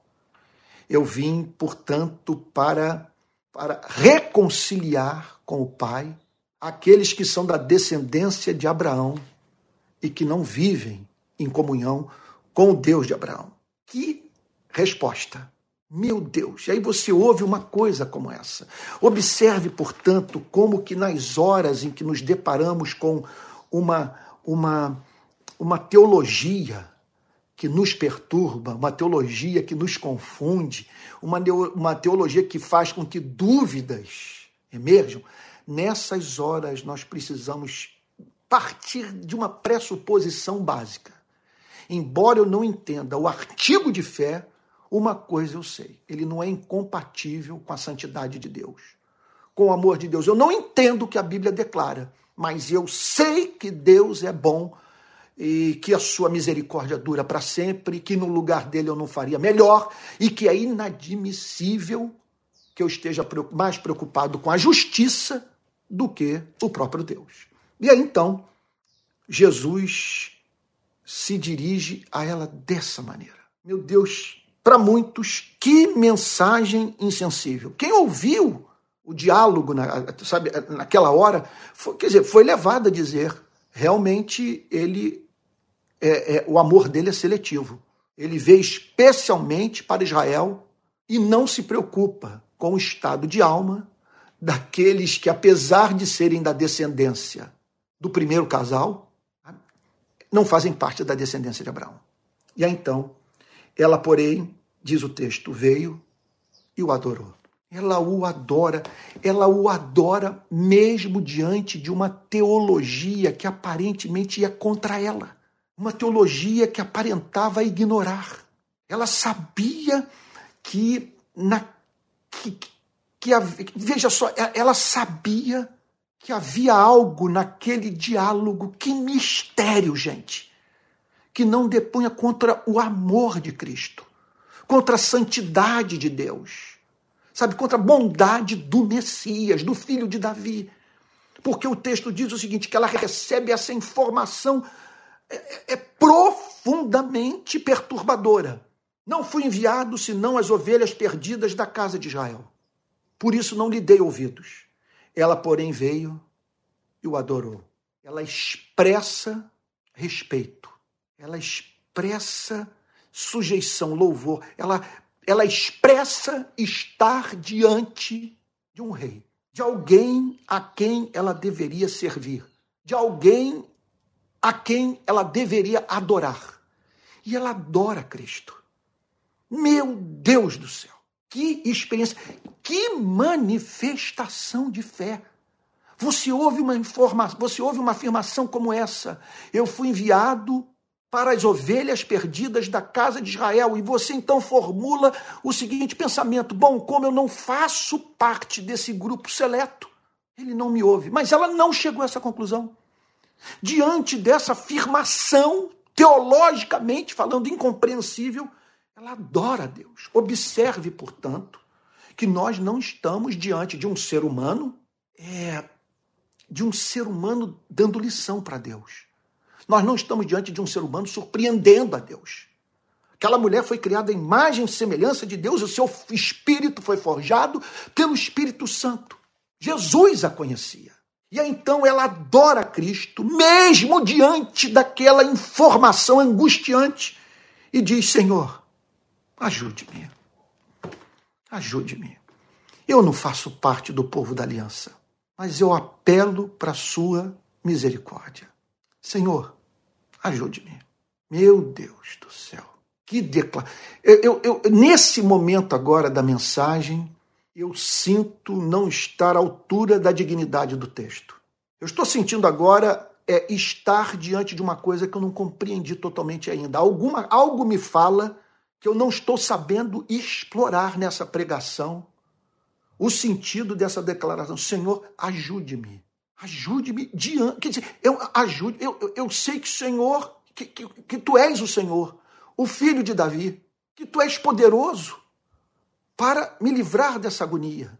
Eu vim, portanto, para, para reconciliar com o Pai aqueles que são da descendência de Abraão e que não vivem em comunhão com o Deus de Abraão. Que resposta. Meu Deus, e aí você ouve uma coisa como essa. Observe, portanto, como que nas horas em que nos deparamos com uma, uma, uma teologia que nos perturba, uma teologia que nos confunde, uma, uma teologia que faz com que dúvidas emerjam, nessas horas nós precisamos partir de uma pressuposição básica. Embora eu não entenda o artigo de fé, uma coisa eu sei: ele não é incompatível com a santidade de Deus, com o amor de Deus. Eu não entendo o que a Bíblia declara, mas eu sei que Deus é bom e que a sua misericórdia dura para sempre, que no lugar dele eu não faria melhor e que é inadmissível que eu esteja mais preocupado com a justiça do que o próprio Deus. E aí então, Jesus se dirige a ela dessa maneira. Meu Deus, para muitos, que mensagem insensível. Quem ouviu o diálogo, na, sabe, naquela hora, foi, quer dizer, foi levado a dizer, realmente ele, é, é, o amor dele é seletivo. Ele vê especialmente para Israel e não se preocupa com o estado de alma daqueles que, apesar de serem da descendência do primeiro casal, não fazem parte da descendência de Abraão. E aí então ela, porém, diz o texto, veio e o adorou. Ela o adora, ela o adora mesmo diante de uma teologia que aparentemente ia contra ela, uma teologia que aparentava ignorar. Ela sabia que na que, que veja só, ela sabia que havia algo naquele diálogo, que mistério, gente que não depunha contra o amor de Cristo, contra a santidade de Deus, sabe, contra a bondade do Messias, do filho de Davi. Porque o texto diz o seguinte: que ela recebe essa informação é, é, é profundamente perturbadora. Não fui enviado senão as ovelhas perdidas da casa de Israel. Por isso não lhe dei ouvidos. Ela, porém, veio e o adorou. Ela expressa respeito ela expressa sujeição, louvor, ela, ela expressa estar diante de um rei, de alguém a quem ela deveria servir, de alguém a quem ela deveria adorar. E ela adora Cristo. Meu Deus do céu! Que experiência, que manifestação de fé. Você ouve uma informação, você ouve uma afirmação como essa: eu fui enviado para as ovelhas perdidas da casa de Israel. E você então formula o seguinte pensamento: bom, como eu não faço parte desse grupo seleto, ele não me ouve. Mas ela não chegou a essa conclusão. Diante dessa afirmação, teologicamente falando, incompreensível, ela adora a Deus. Observe, portanto, que nós não estamos diante de um ser humano, é, de um ser humano dando lição para Deus. Nós não estamos diante de um ser humano surpreendendo a Deus. Aquela mulher foi criada à imagem e semelhança de Deus, o seu espírito foi forjado pelo Espírito Santo. Jesus a conhecia. E então ela adora Cristo, mesmo diante daquela informação angustiante, e diz: Senhor, ajude-me. Ajude-me. Eu não faço parte do povo da aliança, mas eu apelo para a sua misericórdia. Senhor, ajude-me. Meu Deus do céu. Que declaração. Eu, eu, eu, nesse momento agora da mensagem, eu sinto não estar à altura da dignidade do texto. Eu estou sentindo agora é estar diante de uma coisa que eu não compreendi totalmente ainda. Alguma, algo me fala que eu não estou sabendo explorar nessa pregação o sentido dessa declaração. Senhor, ajude-me. Ajude-me diante. Quer dizer, eu ajude, eu, eu, eu sei que Senhor, que, que, que tu és o Senhor, o filho de Davi, que tu és poderoso para me livrar dessa agonia.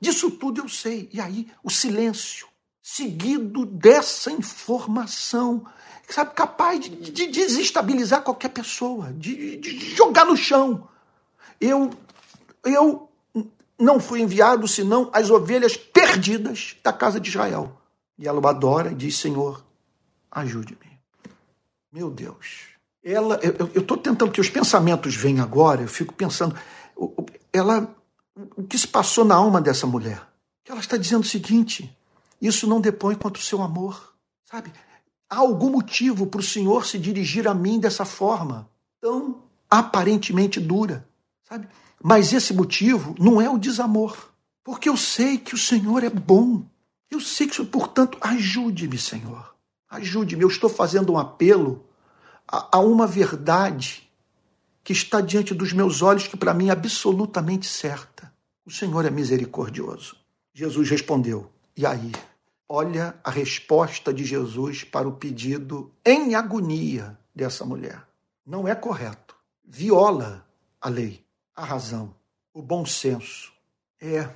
Disso tudo eu sei. E aí, o silêncio, seguido dessa informação, sabe, capaz de, de desestabilizar qualquer pessoa, de, de jogar no chão. Eu, eu não fui enviado senão as ovelhas perdidas da casa de Israel. E ela o adora e diz: Senhor, ajude-me. Meu Deus. Ela, eu estou tentando que os pensamentos venham agora, eu fico pensando, ela, o que se passou na alma dessa mulher? Ela está dizendo o seguinte: isso não depõe contra o seu amor, sabe? Há algum motivo para o Senhor se dirigir a mim dessa forma, tão aparentemente dura, sabe? Mas esse motivo não é o desamor, porque eu sei que o Senhor é bom. Eu sei que, portanto, ajude-me, Senhor. Ajude-me. Eu estou fazendo um apelo a, a uma verdade que está diante dos meus olhos, que para mim é absolutamente certa. O Senhor é misericordioso. Jesus respondeu: E aí? Olha a resposta de Jesus para o pedido em agonia dessa mulher. Não é correto. Viola a lei, a razão, o bom senso. É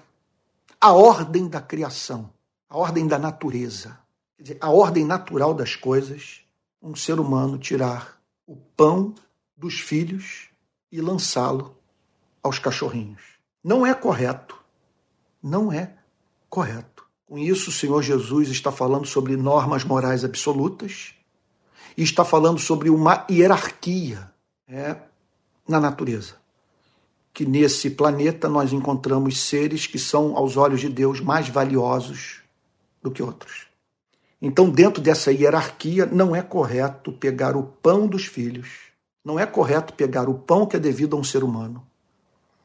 a ordem da criação, a ordem da natureza. Dizer, a ordem natural das coisas, um ser humano tirar o pão dos filhos e lançá-lo aos cachorrinhos. Não é correto. Não é correto. Com isso, o Senhor Jesus está falando sobre normas morais absolutas e está falando sobre uma hierarquia é, na natureza. Que nesse planeta nós encontramos seres que são, aos olhos de Deus, mais valiosos do que outros. Então, dentro dessa hierarquia, não é correto pegar o pão dos filhos, não é correto pegar o pão que é devido a um ser humano.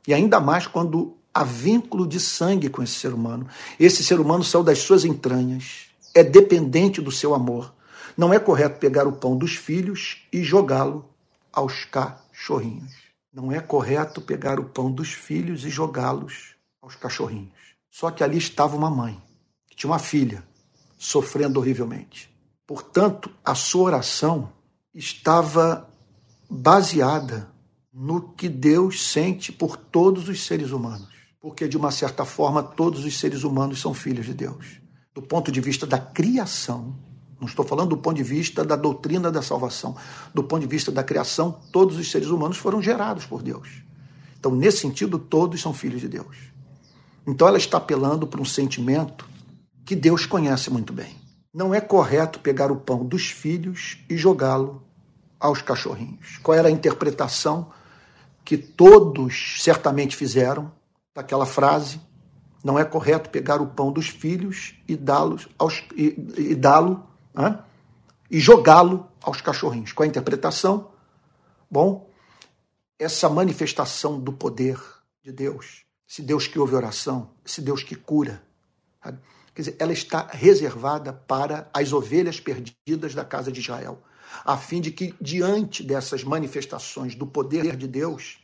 E ainda mais quando há vínculo de sangue com esse ser humano. Esse ser humano saiu das suas entranhas, é dependente do seu amor. Não é correto pegar o pão dos filhos e jogá-lo aos cachorrinhos. Não é correto pegar o pão dos filhos e jogá-los aos cachorrinhos. Só que ali estava uma mãe, que tinha uma filha, sofrendo horrivelmente. Portanto, a sua oração estava baseada no que Deus sente por todos os seres humanos porque de uma certa forma todos os seres humanos são filhos de Deus. Do ponto de vista da criação, não estou falando do ponto de vista da doutrina da salvação, do ponto de vista da criação, todos os seres humanos foram gerados por Deus. Então, nesse sentido, todos são filhos de Deus. Então, ela está apelando para um sentimento que Deus conhece muito bem. Não é correto pegar o pão dos filhos e jogá-lo aos cachorrinhos. Qual era a interpretação que todos certamente fizeram daquela frase, não é correto pegar o pão dos filhos e dá-lo e, e dá-lo né? e jogá-lo aos cachorrinhos. Qual a interpretação? Bom, essa manifestação do poder de Deus, esse Deus que ouve oração, esse Deus que cura, sabe? quer dizer, ela está reservada para as ovelhas perdidas da casa de Israel, a fim de que diante dessas manifestações do poder de Deus,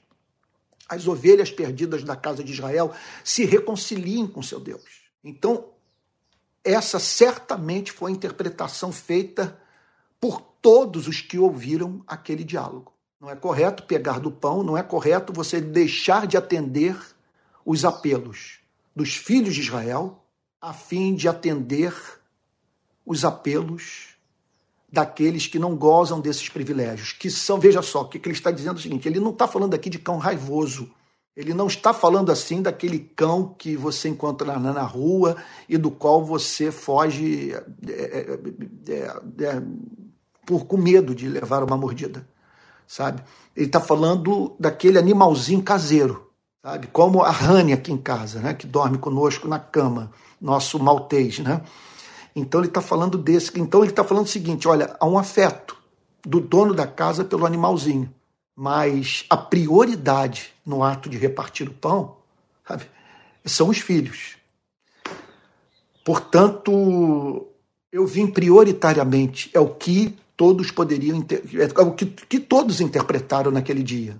as ovelhas perdidas da casa de Israel se reconciliem com seu Deus. Então, essa certamente foi a interpretação feita por todos os que ouviram aquele diálogo. Não é correto pegar do pão, não é correto você deixar de atender os apelos dos filhos de Israel a fim de atender os apelos daqueles que não gozam desses privilégios, que são, veja só, o que ele está dizendo é o seguinte: ele não está falando aqui de cão raivoso. Ele não está falando assim daquele cão que você encontra na, rua e do qual você foge é, é, é, é por, com medo de levar uma mordida, sabe? Ele está falando daquele animalzinho caseiro, sabe? Como a Rani aqui em casa, né? Que dorme conosco na cama, nosso maltês, né? Então ele está falando desse. Então ele está falando o seguinte: olha, há um afeto do dono da casa pelo animalzinho, mas a prioridade no ato de repartir o pão sabe, são os filhos. Portanto, eu vim prioritariamente, é o que todos poderiam, é o que, que todos interpretaram naquele dia.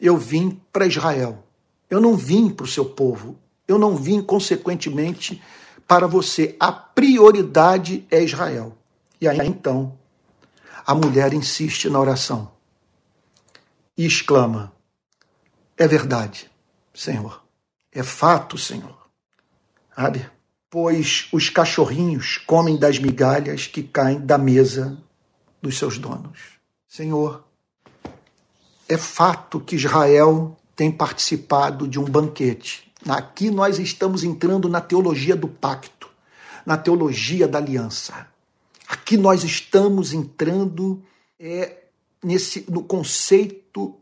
Eu vim para Israel. Eu não vim para o seu povo. Eu não vim, consequentemente, para você a prioridade é Israel. E aí então a mulher insiste na oração e exclama: É verdade, Senhor. É fato, Senhor. Sabe? Pois os cachorrinhos comem das migalhas que caem da mesa dos seus donos. Senhor, é fato que Israel tem participado de um banquete Aqui nós estamos entrando na teologia do pacto, na teologia da aliança. Aqui nós estamos entrando é, nesse no conceito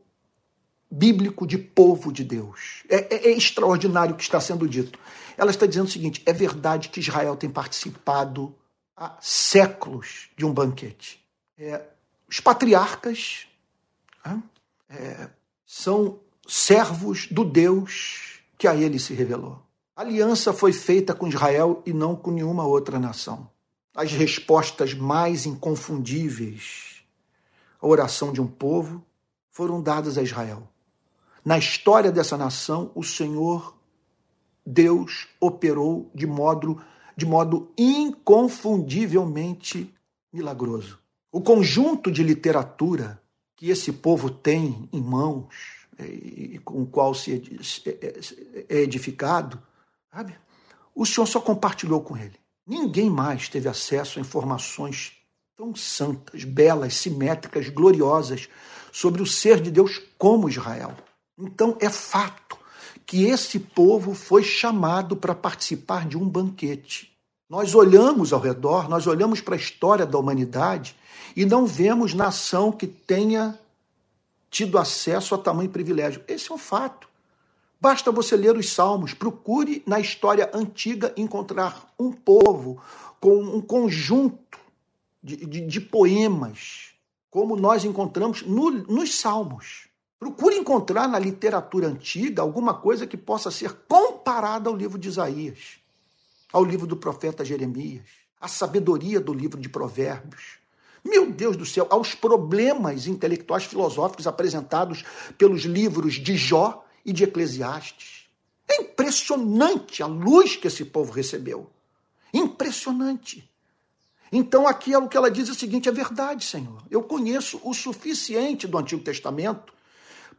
bíblico de povo de Deus. É, é, é, extraordinário o que está sendo dito. Ela está dizendo o seguinte: é verdade que Israel tem participado há séculos de um banquete. É, os patriarcas é, são servos do Deus que a ele se revelou. A aliança foi feita com Israel e não com nenhuma outra nação. As respostas mais inconfundíveis à oração de um povo foram dadas a Israel. Na história dessa nação, o Senhor Deus operou de modo, de modo inconfundivelmente milagroso. O conjunto de literatura que esse povo tem em mãos e com o qual se é edificado, sabe? O Senhor só compartilhou com ele. Ninguém mais teve acesso a informações tão santas, belas, simétricas, gloriosas sobre o ser de Deus como Israel. Então é fato que esse povo foi chamado para participar de um banquete. Nós olhamos ao redor, nós olhamos para a história da humanidade e não vemos nação que tenha tido acesso a tamanho privilégio. Esse é um fato. Basta você ler os Salmos, procure na história antiga encontrar um povo com um conjunto de, de, poemas, como nós encontramos no, nos Salmos. Procure encontrar na literatura antiga alguma coisa que possa ser comparada ao livro de Isaías, ao livro do profeta Jeremias, à sabedoria do livro de Provérbios. Meu Deus do céu, aos problemas intelectuais filosóficos apresentados pelos livros de Jó e de Eclesiastes. É impressionante a luz que esse povo recebeu. Impressionante. Então, aqui é o que ela diz é o seguinte: é verdade, Senhor. Eu conheço o suficiente do Antigo Testamento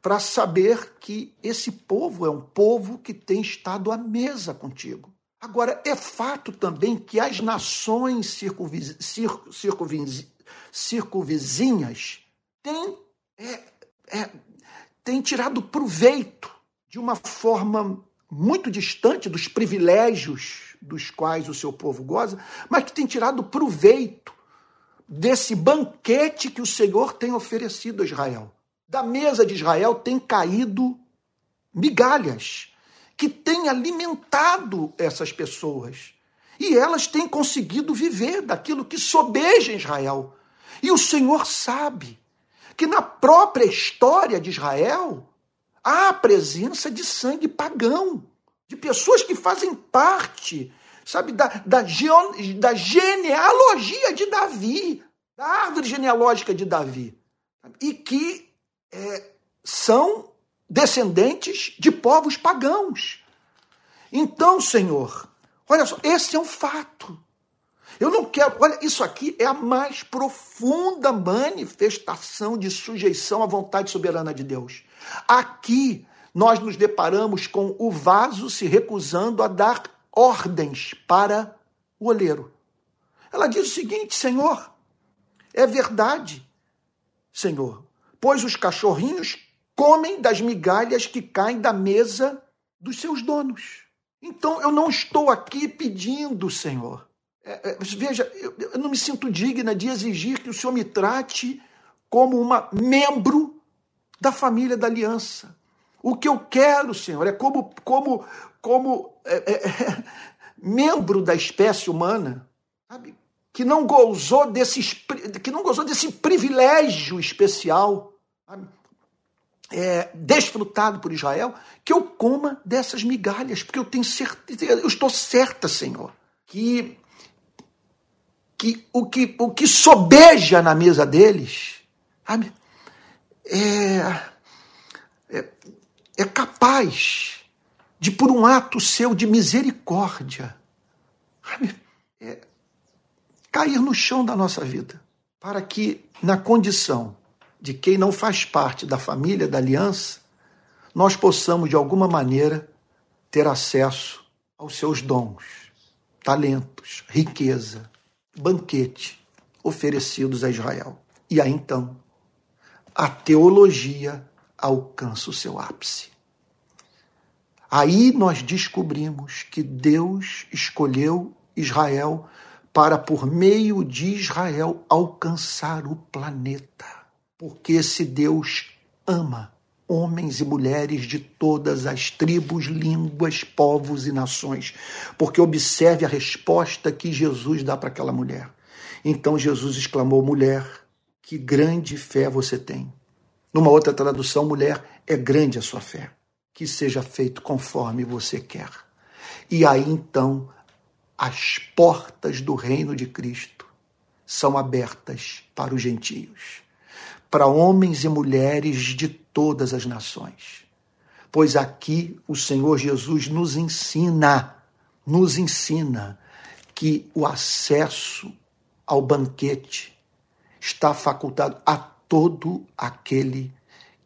para saber que esse povo é um povo que tem estado à mesa contigo. Agora, é fato também que as nações circunviz... circunviz... circunvizinhas têm, é, é, têm tirado proveito de uma forma muito distante dos privilégios dos quais o seu povo goza, mas que tem tirado proveito desse banquete que o Senhor tem oferecido a Israel. Da mesa de Israel tem caído migalhas que têm alimentado essas pessoas. E elas têm conseguido viver daquilo que sobeja Israel. E o Senhor sabe que na própria história de Israel há a presença de sangue pagão de pessoas que fazem parte, sabe, da, da, da genealogia de Davi, da árvore genealógica de Davi, e que é, são descendentes de povos pagãos. Então, Senhor, olha só, esse é um fato. Eu não quero. Olha, isso aqui é a mais profunda manifestação de sujeição à vontade soberana de Deus. Aqui nós nos deparamos com o vaso se recusando a dar ordens para o oleiro. Ela diz o seguinte: Senhor, é verdade, Senhor, pois os cachorrinhos comem das migalhas que caem da mesa dos seus donos. Então eu não estou aqui pedindo, Senhor. É, é, veja, eu, eu não me sinto digna de exigir que o Senhor me trate como uma membro da família da aliança. O que eu quero, Senhor, é como, como, como é, é, é, membro da espécie humana, sabe? que não gozou desse, que não gozou desse privilégio especial, é, desfrutado por Israel, que eu coma dessas migalhas, porque eu tenho certeza, eu estou certa, Senhor, que, que o que o que sobeja na mesa deles, sabe, é, é é capaz de, por um ato seu de misericórdia, é, cair no chão da nossa vida, para que, na condição de quem não faz parte da família da aliança, nós possamos, de alguma maneira, ter acesso aos seus dons, talentos, riqueza, banquete oferecidos a Israel. E aí então, a teologia alcança o seu ápice. Aí nós descobrimos que Deus escolheu Israel para, por meio de Israel, alcançar o planeta. Porque esse Deus ama homens e mulheres de todas as tribos, línguas, povos e nações. Porque observe a resposta que Jesus dá para aquela mulher. Então Jesus exclamou: Mulher, que grande fé você tem. Numa outra tradução, mulher, é grande a sua fé. Que seja feito conforme você quer. E aí então as portas do reino de Cristo são abertas para os gentios, para homens e mulheres de todas as nações. Pois aqui o Senhor Jesus nos ensina, nos ensina que o acesso ao banquete está facultado a todo aquele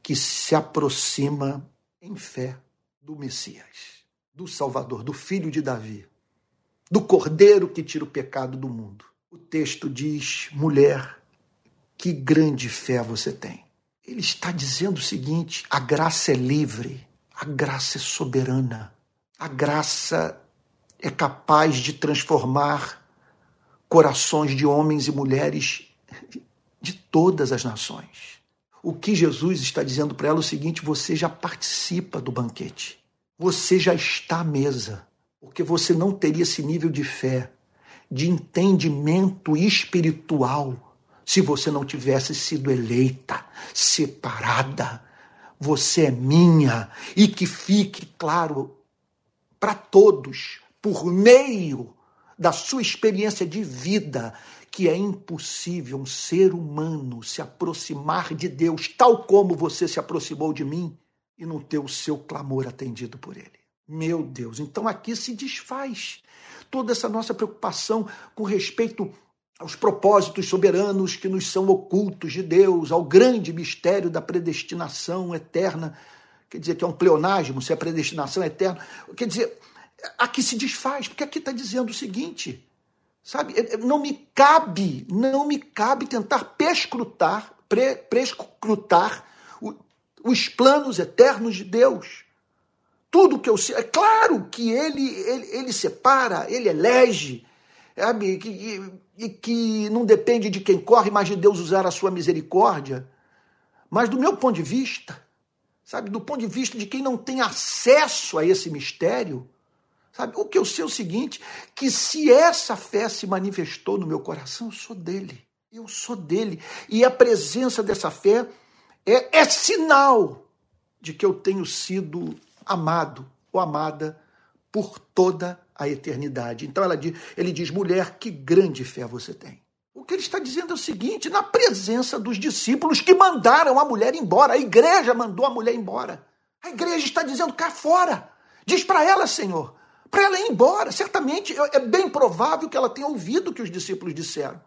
que se aproxima em fé do Messias, do Salvador, do Filho de Davi, do Cordeiro que tira o pecado do mundo. O texto diz: mulher, que grande fé você tem. Ele está dizendo o seguinte: a graça é livre, a graça é soberana, a graça é capaz de transformar corações de homens e mulheres de todas as nações. O que Jesus está dizendo para ela é o seguinte: você já participa do banquete, você já está à mesa, porque você não teria esse nível de fé, de entendimento espiritual, se você não tivesse sido eleita, separada. Você é minha, e que fique claro para todos, por meio da sua experiência de vida, que é impossível um ser humano se aproximar de Deus tal como você se aproximou de mim e não ter o seu clamor atendido por Ele. Meu Deus, então aqui se desfaz toda essa nossa preocupação com respeito aos propósitos soberanos que nos são ocultos de Deus, ao grande mistério da predestinação eterna. Quer dizer, que é um pleonasmo, se é predestinação eterna. Quer dizer, aqui se desfaz, porque aqui está dizendo o seguinte, sabe? Não me cabe, não me cabe tentar prescrutar, pre, prescrutar os planos eternos de Deus. Tudo que eu sei, é claro que ele, ele, ele separa, ele elege, sabe? Que, e que não depende de quem corre, mas de Deus usar a sua misericórdia. Mas do meu ponto de vista, sabe, do ponto de vista de quem não tem acesso a esse mistério, Sabe? O que eu sei é o seguinte: que se essa fé se manifestou no meu coração, eu sou dele. Eu sou dele. E a presença dessa fé é, é sinal de que eu tenho sido amado ou amada por toda a eternidade. Então ela diz, ele diz: mulher, que grande fé você tem. O que ele está dizendo é o seguinte: na presença dos discípulos que mandaram a mulher embora, a igreja mandou a mulher embora. A igreja está dizendo cá fora. Diz para ela, Senhor, para ela ir embora. Certamente é bem provável que ela tenha ouvido o que os discípulos disseram.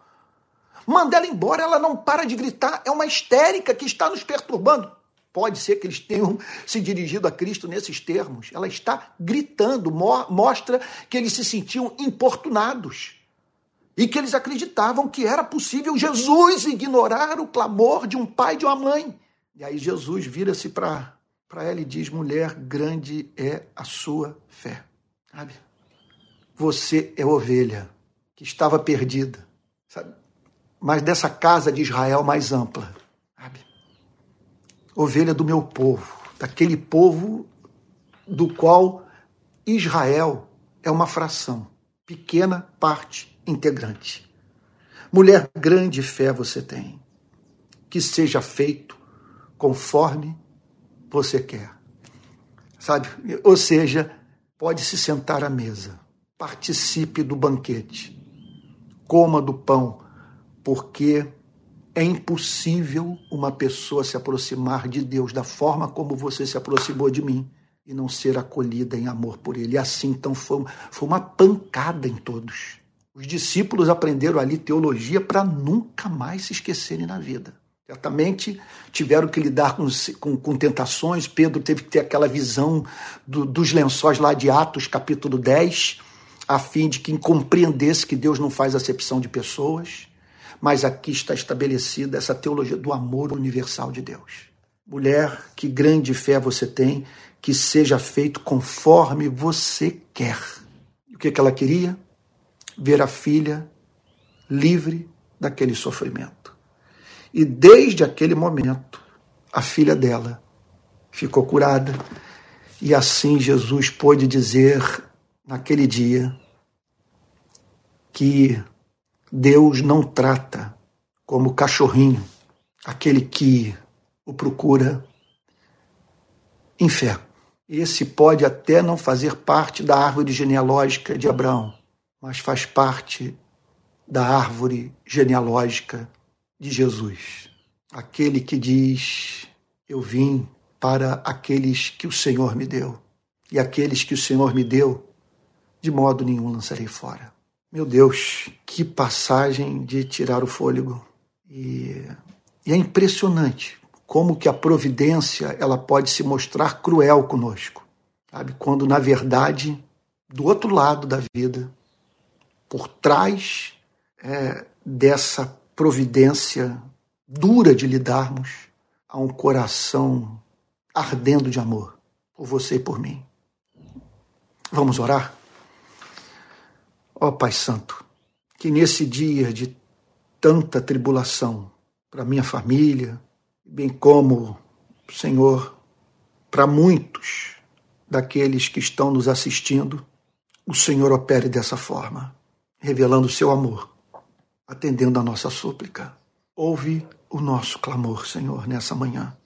Manda ela embora, ela não para de gritar, é uma histérica que está nos perturbando. Pode ser que eles tenham se dirigido a Cristo nesses termos. Ela está gritando, mostra que eles se sentiam importunados e que eles acreditavam que era possível Jesus ignorar o clamor de um pai e de uma mãe. E aí Jesus vira-se para ela e diz: Mulher, grande é a sua fé. Sabe? Você é ovelha que estava perdida, sabe? Mas dessa casa de Israel mais ampla, sabe? Ovelha do meu povo, daquele povo do qual Israel é uma fração, pequena parte integrante. Mulher, grande fé você tem. Que seja feito conforme você quer. Sabe? Ou seja, pode se sentar à mesa, participe do banquete, coma do pão, porque é impossível uma pessoa se aproximar de Deus da forma como você se aproximou de mim e não ser acolhida em amor por Ele. E assim, então, foi, foi uma pancada em todos. Os discípulos aprenderam ali teologia para nunca mais se esquecerem na vida. Certamente tiveram que lidar com, com, com, tentações. Pedro teve que ter aquela visão do, dos lençóis lá de Atos, capítulo 10, a fim de que compreendesse que Deus não faz acepção de pessoas. Mas aqui está estabelecida essa teologia do amor universal de Deus. Mulher, que grande fé você tem, que seja feito conforme você quer. o que, que ela queria? Ver a filha livre daquele sofrimento. E desde aquele momento, a filha dela ficou curada. E assim Jesus pôde dizer naquele dia que Deus não trata como cachorrinho aquele que o procura em fé. Esse pode até não fazer parte da árvore genealógica de Abraão, mas faz parte da árvore genealógica de Jesus. Aquele que diz: Eu vim para aqueles que o Senhor me deu, e aqueles que o Senhor me deu, de modo nenhum lançarei fora. Meu Deus, que passagem de tirar o fôlego. E, e é impressionante como que a providência ela pode se mostrar cruel conosco, sabe? Quando na verdade do outro lado da vida, por trás é, dessa providência dura de lidarmos, há um coração ardendo de amor por você e por mim. Vamos orar? Ó oh, Pai Santo, que nesse dia de tanta tribulação para minha família, bem como, Senhor, para muitos daqueles que estão nos assistindo, o Senhor opere dessa forma, revelando o seu amor, atendendo a nossa súplica. Ouve o nosso clamor, Senhor, nessa manhã.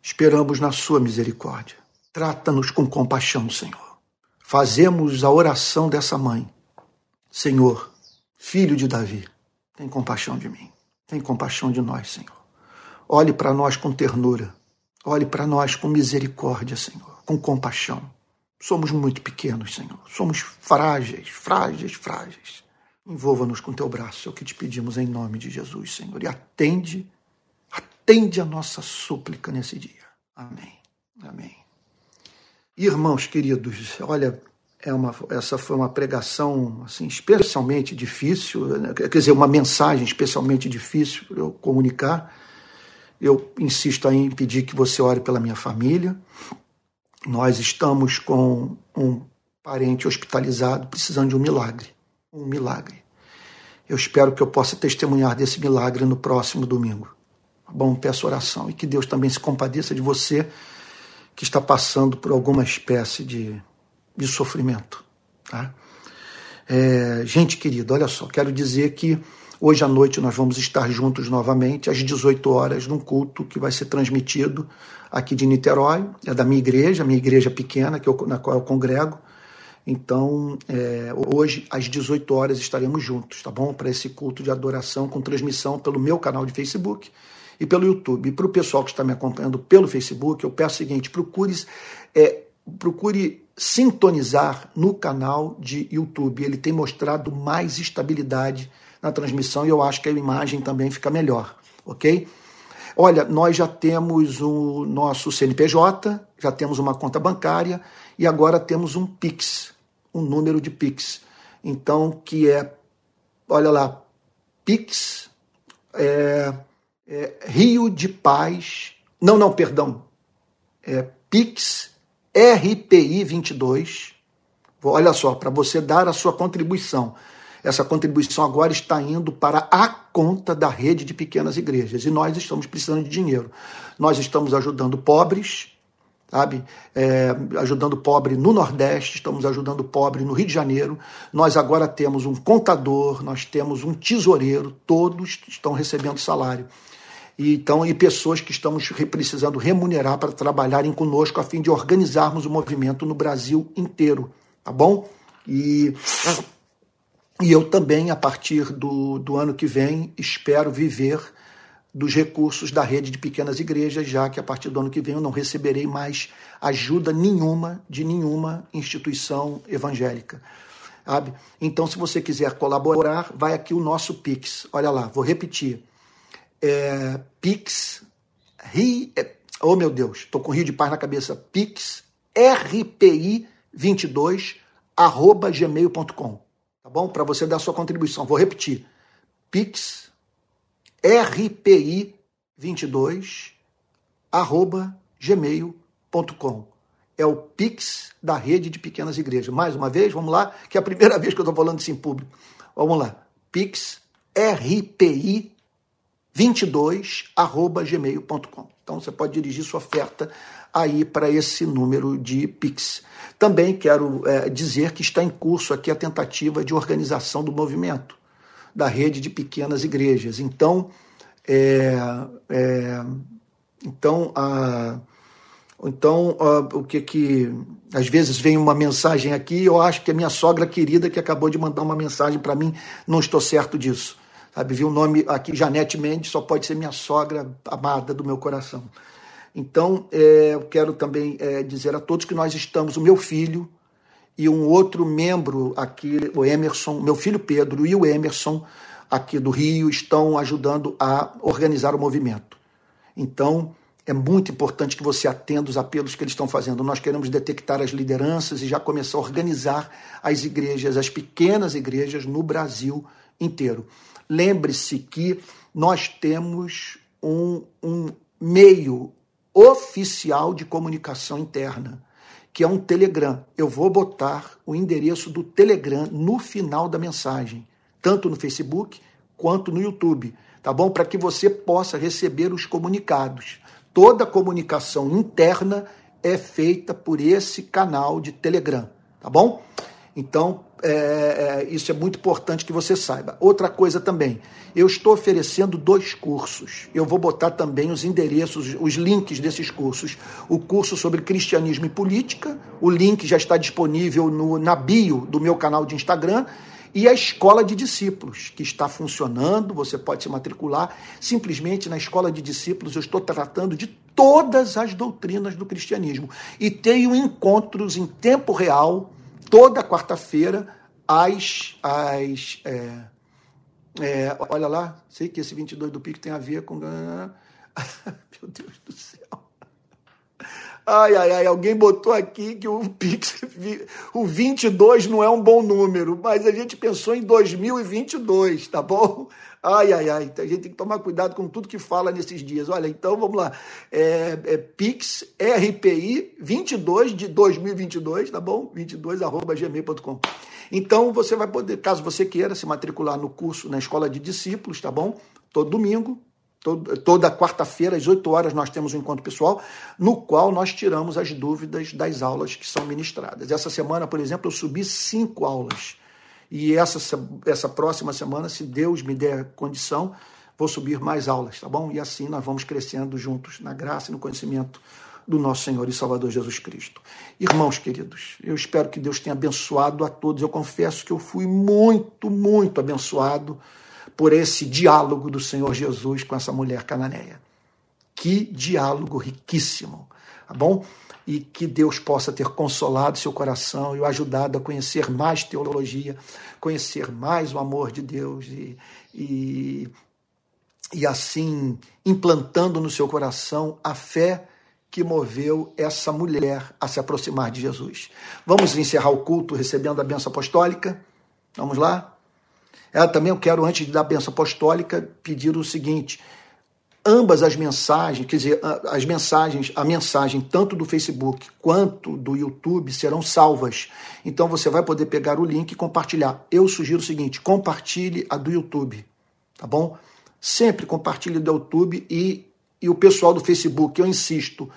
Esperamos na sua misericórdia. Trata-nos com compaixão, Senhor. Fazemos a oração dessa mãe. Senhor, filho de Davi, tem compaixão de mim. Tem compaixão de nós, Senhor. Olhe para nós com ternura. Olhe para nós com misericórdia, Senhor, com compaixão. Somos muito pequenos, Senhor. Somos frágeis, frágeis, frágeis. Envolva-nos com teu braço, é o que te pedimos em nome de Jesus, Senhor. E atende, atende a nossa súplica nesse dia. Amém. Amém. Irmãos queridos, olha, é uma, essa foi uma pregação assim especialmente difícil, né? quer dizer, uma mensagem especialmente difícil eu comunicar eu insisto em pedir que você ore pela minha família. Nós estamos com um parente hospitalizado precisando de um milagre. Um milagre. Eu espero que eu possa testemunhar desse milagre no próximo domingo. Tá bom, peço oração e que Deus também se compadeça de você que está passando por alguma espécie de, de sofrimento. Tá? É, gente querida, olha só, quero dizer que Hoje à noite nós vamos estar juntos novamente, às 18 horas, num culto que vai ser transmitido aqui de Niterói, é da minha igreja, minha igreja pequena, que eu, na qual eu congrego. Então, é, hoje, às 18 horas, estaremos juntos, tá bom? Para esse culto de adoração com transmissão pelo meu canal de Facebook e pelo YouTube. E para o pessoal que está me acompanhando pelo Facebook, eu peço o seguinte: procure, é, procure sintonizar no canal de YouTube. Ele tem mostrado mais estabilidade na transmissão e eu acho que a imagem também fica melhor, ok? Olha, nós já temos o nosso CNPJ, já temos uma conta bancária e agora temos um Pix, um número de Pix. Então, que é, olha lá, Pix, é, é, Rio de Paz, não, não, perdão, é Pix RPI 22. Olha só, para você dar a sua contribuição. Essa contribuição agora está indo para a conta da rede de pequenas igrejas e nós estamos precisando de dinheiro. Nós estamos ajudando pobres, sabe? É, ajudando pobre no Nordeste, estamos ajudando pobre no Rio de Janeiro. Nós agora temos um contador, nós temos um tesoureiro, todos estão recebendo salário. E, então, e pessoas que estamos precisando remunerar para trabalharem conosco a fim de organizarmos o movimento no Brasil inteiro, tá bom? E e eu também, a partir do, do ano que vem, espero viver dos recursos da rede de pequenas igrejas, já que a partir do ano que vem eu não receberei mais ajuda nenhuma de nenhuma instituição evangélica. Sabe? Então, se você quiser colaborar, vai aqui o nosso Pix. Olha lá, vou repetir. É, Pix, ri, é, oh meu Deus, estou com Rio de Paz na cabeça. Pix, RPI22, arroba gmail.com tá bom? Para você dar sua contribuição. Vou repetir. Pix RPI 22 arroba gmail.com. É o Pix da rede de pequenas igrejas. Mais uma vez, vamos lá, que é a primeira (laughs) vez que eu estou falando isso em público. Vamos lá. Pix RPI 22@gmail.com. Então você pode dirigir sua oferta aí para esse número de Pix. Também quero é, dizer que está em curso aqui a tentativa de organização do movimento da rede de pequenas igrejas. Então, é, é, então, a, então a, o que que às vezes vem uma mensagem aqui, eu acho que a minha sogra querida que acabou de mandar uma mensagem para mim, não estou certo disso. Sabe, vi o nome aqui, Janete Mendes, só pode ser minha sogra amada do meu coração. Então, é, eu quero também é, dizer a todos que nós estamos, o meu filho e um outro membro aqui, o Emerson, meu filho Pedro e o Emerson, aqui do Rio, estão ajudando a organizar o movimento. Então, é muito importante que você atenda os apelos que eles estão fazendo. Nós queremos detectar as lideranças e já começar a organizar as igrejas, as pequenas igrejas no Brasil inteiro. Lembre-se que nós temos um, um meio oficial de comunicação interna, que é um Telegram. Eu vou botar o endereço do Telegram no final da mensagem, tanto no Facebook quanto no YouTube, tá bom? Para que você possa receber os comunicados. Toda comunicação interna é feita por esse canal de Telegram, tá bom? Então, é, é, isso é muito importante que você saiba. Outra coisa também, eu estou oferecendo dois cursos. Eu vou botar também os endereços, os links desses cursos. O curso sobre cristianismo e política, o link já está disponível no, na bio do meu canal de Instagram. E a escola de discípulos, que está funcionando, você pode se matricular. Simplesmente na escola de discípulos eu estou tratando de todas as doutrinas do cristianismo. E tenho encontros em tempo real toda quarta-feira, às. às é, é, olha lá, sei que esse 22 do Pico tem a ver com. (laughs) Meu Deus do céu. Ai, ai, ai, alguém botou aqui que o Pix, (laughs) o 22 não é um bom número, mas a gente pensou em 2022, tá bom? Ai, ai, ai, a gente tem que tomar cuidado com tudo que fala nesses dias. Olha, então vamos lá. É, é Pix RPI 22 de 2022, tá bom? 22 arroba gmail.com. Então você vai poder, caso você queira, se matricular no curso na Escola de Discípulos, tá bom? Todo domingo, toda quarta-feira, às 8 horas, nós temos um encontro pessoal, no qual nós tiramos as dúvidas das aulas que são ministradas. Essa semana, por exemplo, eu subi cinco aulas. E essa, essa próxima semana, se Deus me der condição, vou subir mais aulas, tá bom? E assim nós vamos crescendo juntos na graça e no conhecimento do nosso Senhor e Salvador Jesus Cristo. Irmãos queridos, eu espero que Deus tenha abençoado a todos. Eu confesso que eu fui muito, muito abençoado por esse diálogo do Senhor Jesus com essa mulher cananeia. Que diálogo riquíssimo, tá bom? E que Deus possa ter consolado seu coração e o ajudado a conhecer mais teologia, conhecer mais o amor de Deus e, e, e assim implantando no seu coração a fé que moveu essa mulher a se aproximar de Jesus. Vamos encerrar o culto recebendo a benção apostólica? Vamos lá? Também eu quero, antes de dar a benção apostólica, pedir o seguinte: ambas as mensagens, quer dizer, as mensagens, a mensagem tanto do Facebook quanto do YouTube serão salvas. Então você vai poder pegar o link e compartilhar. Eu sugiro o seguinte: compartilhe a do YouTube, tá bom? Sempre compartilhe do YouTube e, e o pessoal do Facebook, eu insisto,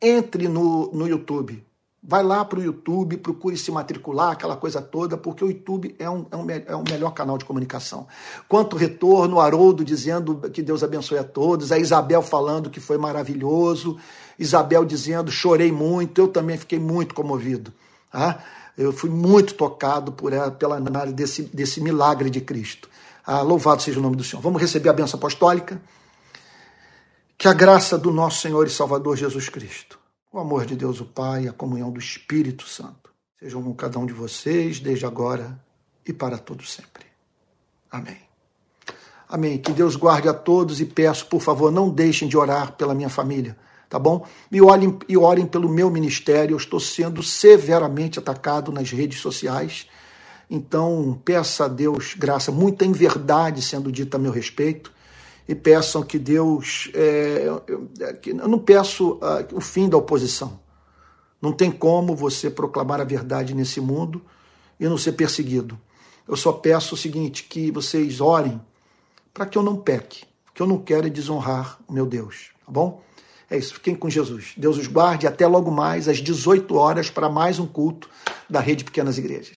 entre no, no YouTube. Vai lá para o YouTube, procure se matricular, aquela coisa toda, porque o YouTube é um, é um, é um melhor canal de comunicação. Quanto retorno, Haroldo dizendo que Deus abençoe a todos, a Isabel falando que foi maravilhoso, Isabel dizendo chorei muito, eu também fiquei muito comovido. Tá? Eu fui muito tocado por ela, pela análise desse, desse milagre de Cristo. Ah, louvado seja o nome do Senhor. Vamos receber a benção apostólica. Que a graça do nosso Senhor e Salvador Jesus Cristo o amor de Deus o Pai, a comunhão do Espírito Santo sejam com cada um de vocês, desde agora e para todo sempre. Amém. Amém. Que Deus guarde a todos e peço, por favor, não deixem de orar pela minha família, tá bom? E orem, e orem pelo meu ministério. Eu estou sendo severamente atacado nas redes sociais. Então, peça a Deus graça, muita inverdade sendo dita a meu respeito e peçam que Deus. É, eu, eu não peço uh, o fim da oposição. Não tem como você proclamar a verdade nesse mundo e não ser perseguido. Eu só peço o seguinte: que vocês orem para que eu não peque que eu não quero é desonrar o meu Deus, tá bom? É isso, fiquem com Jesus. Deus os guarde até logo mais às 18 horas para mais um culto da Rede Pequenas Igrejas.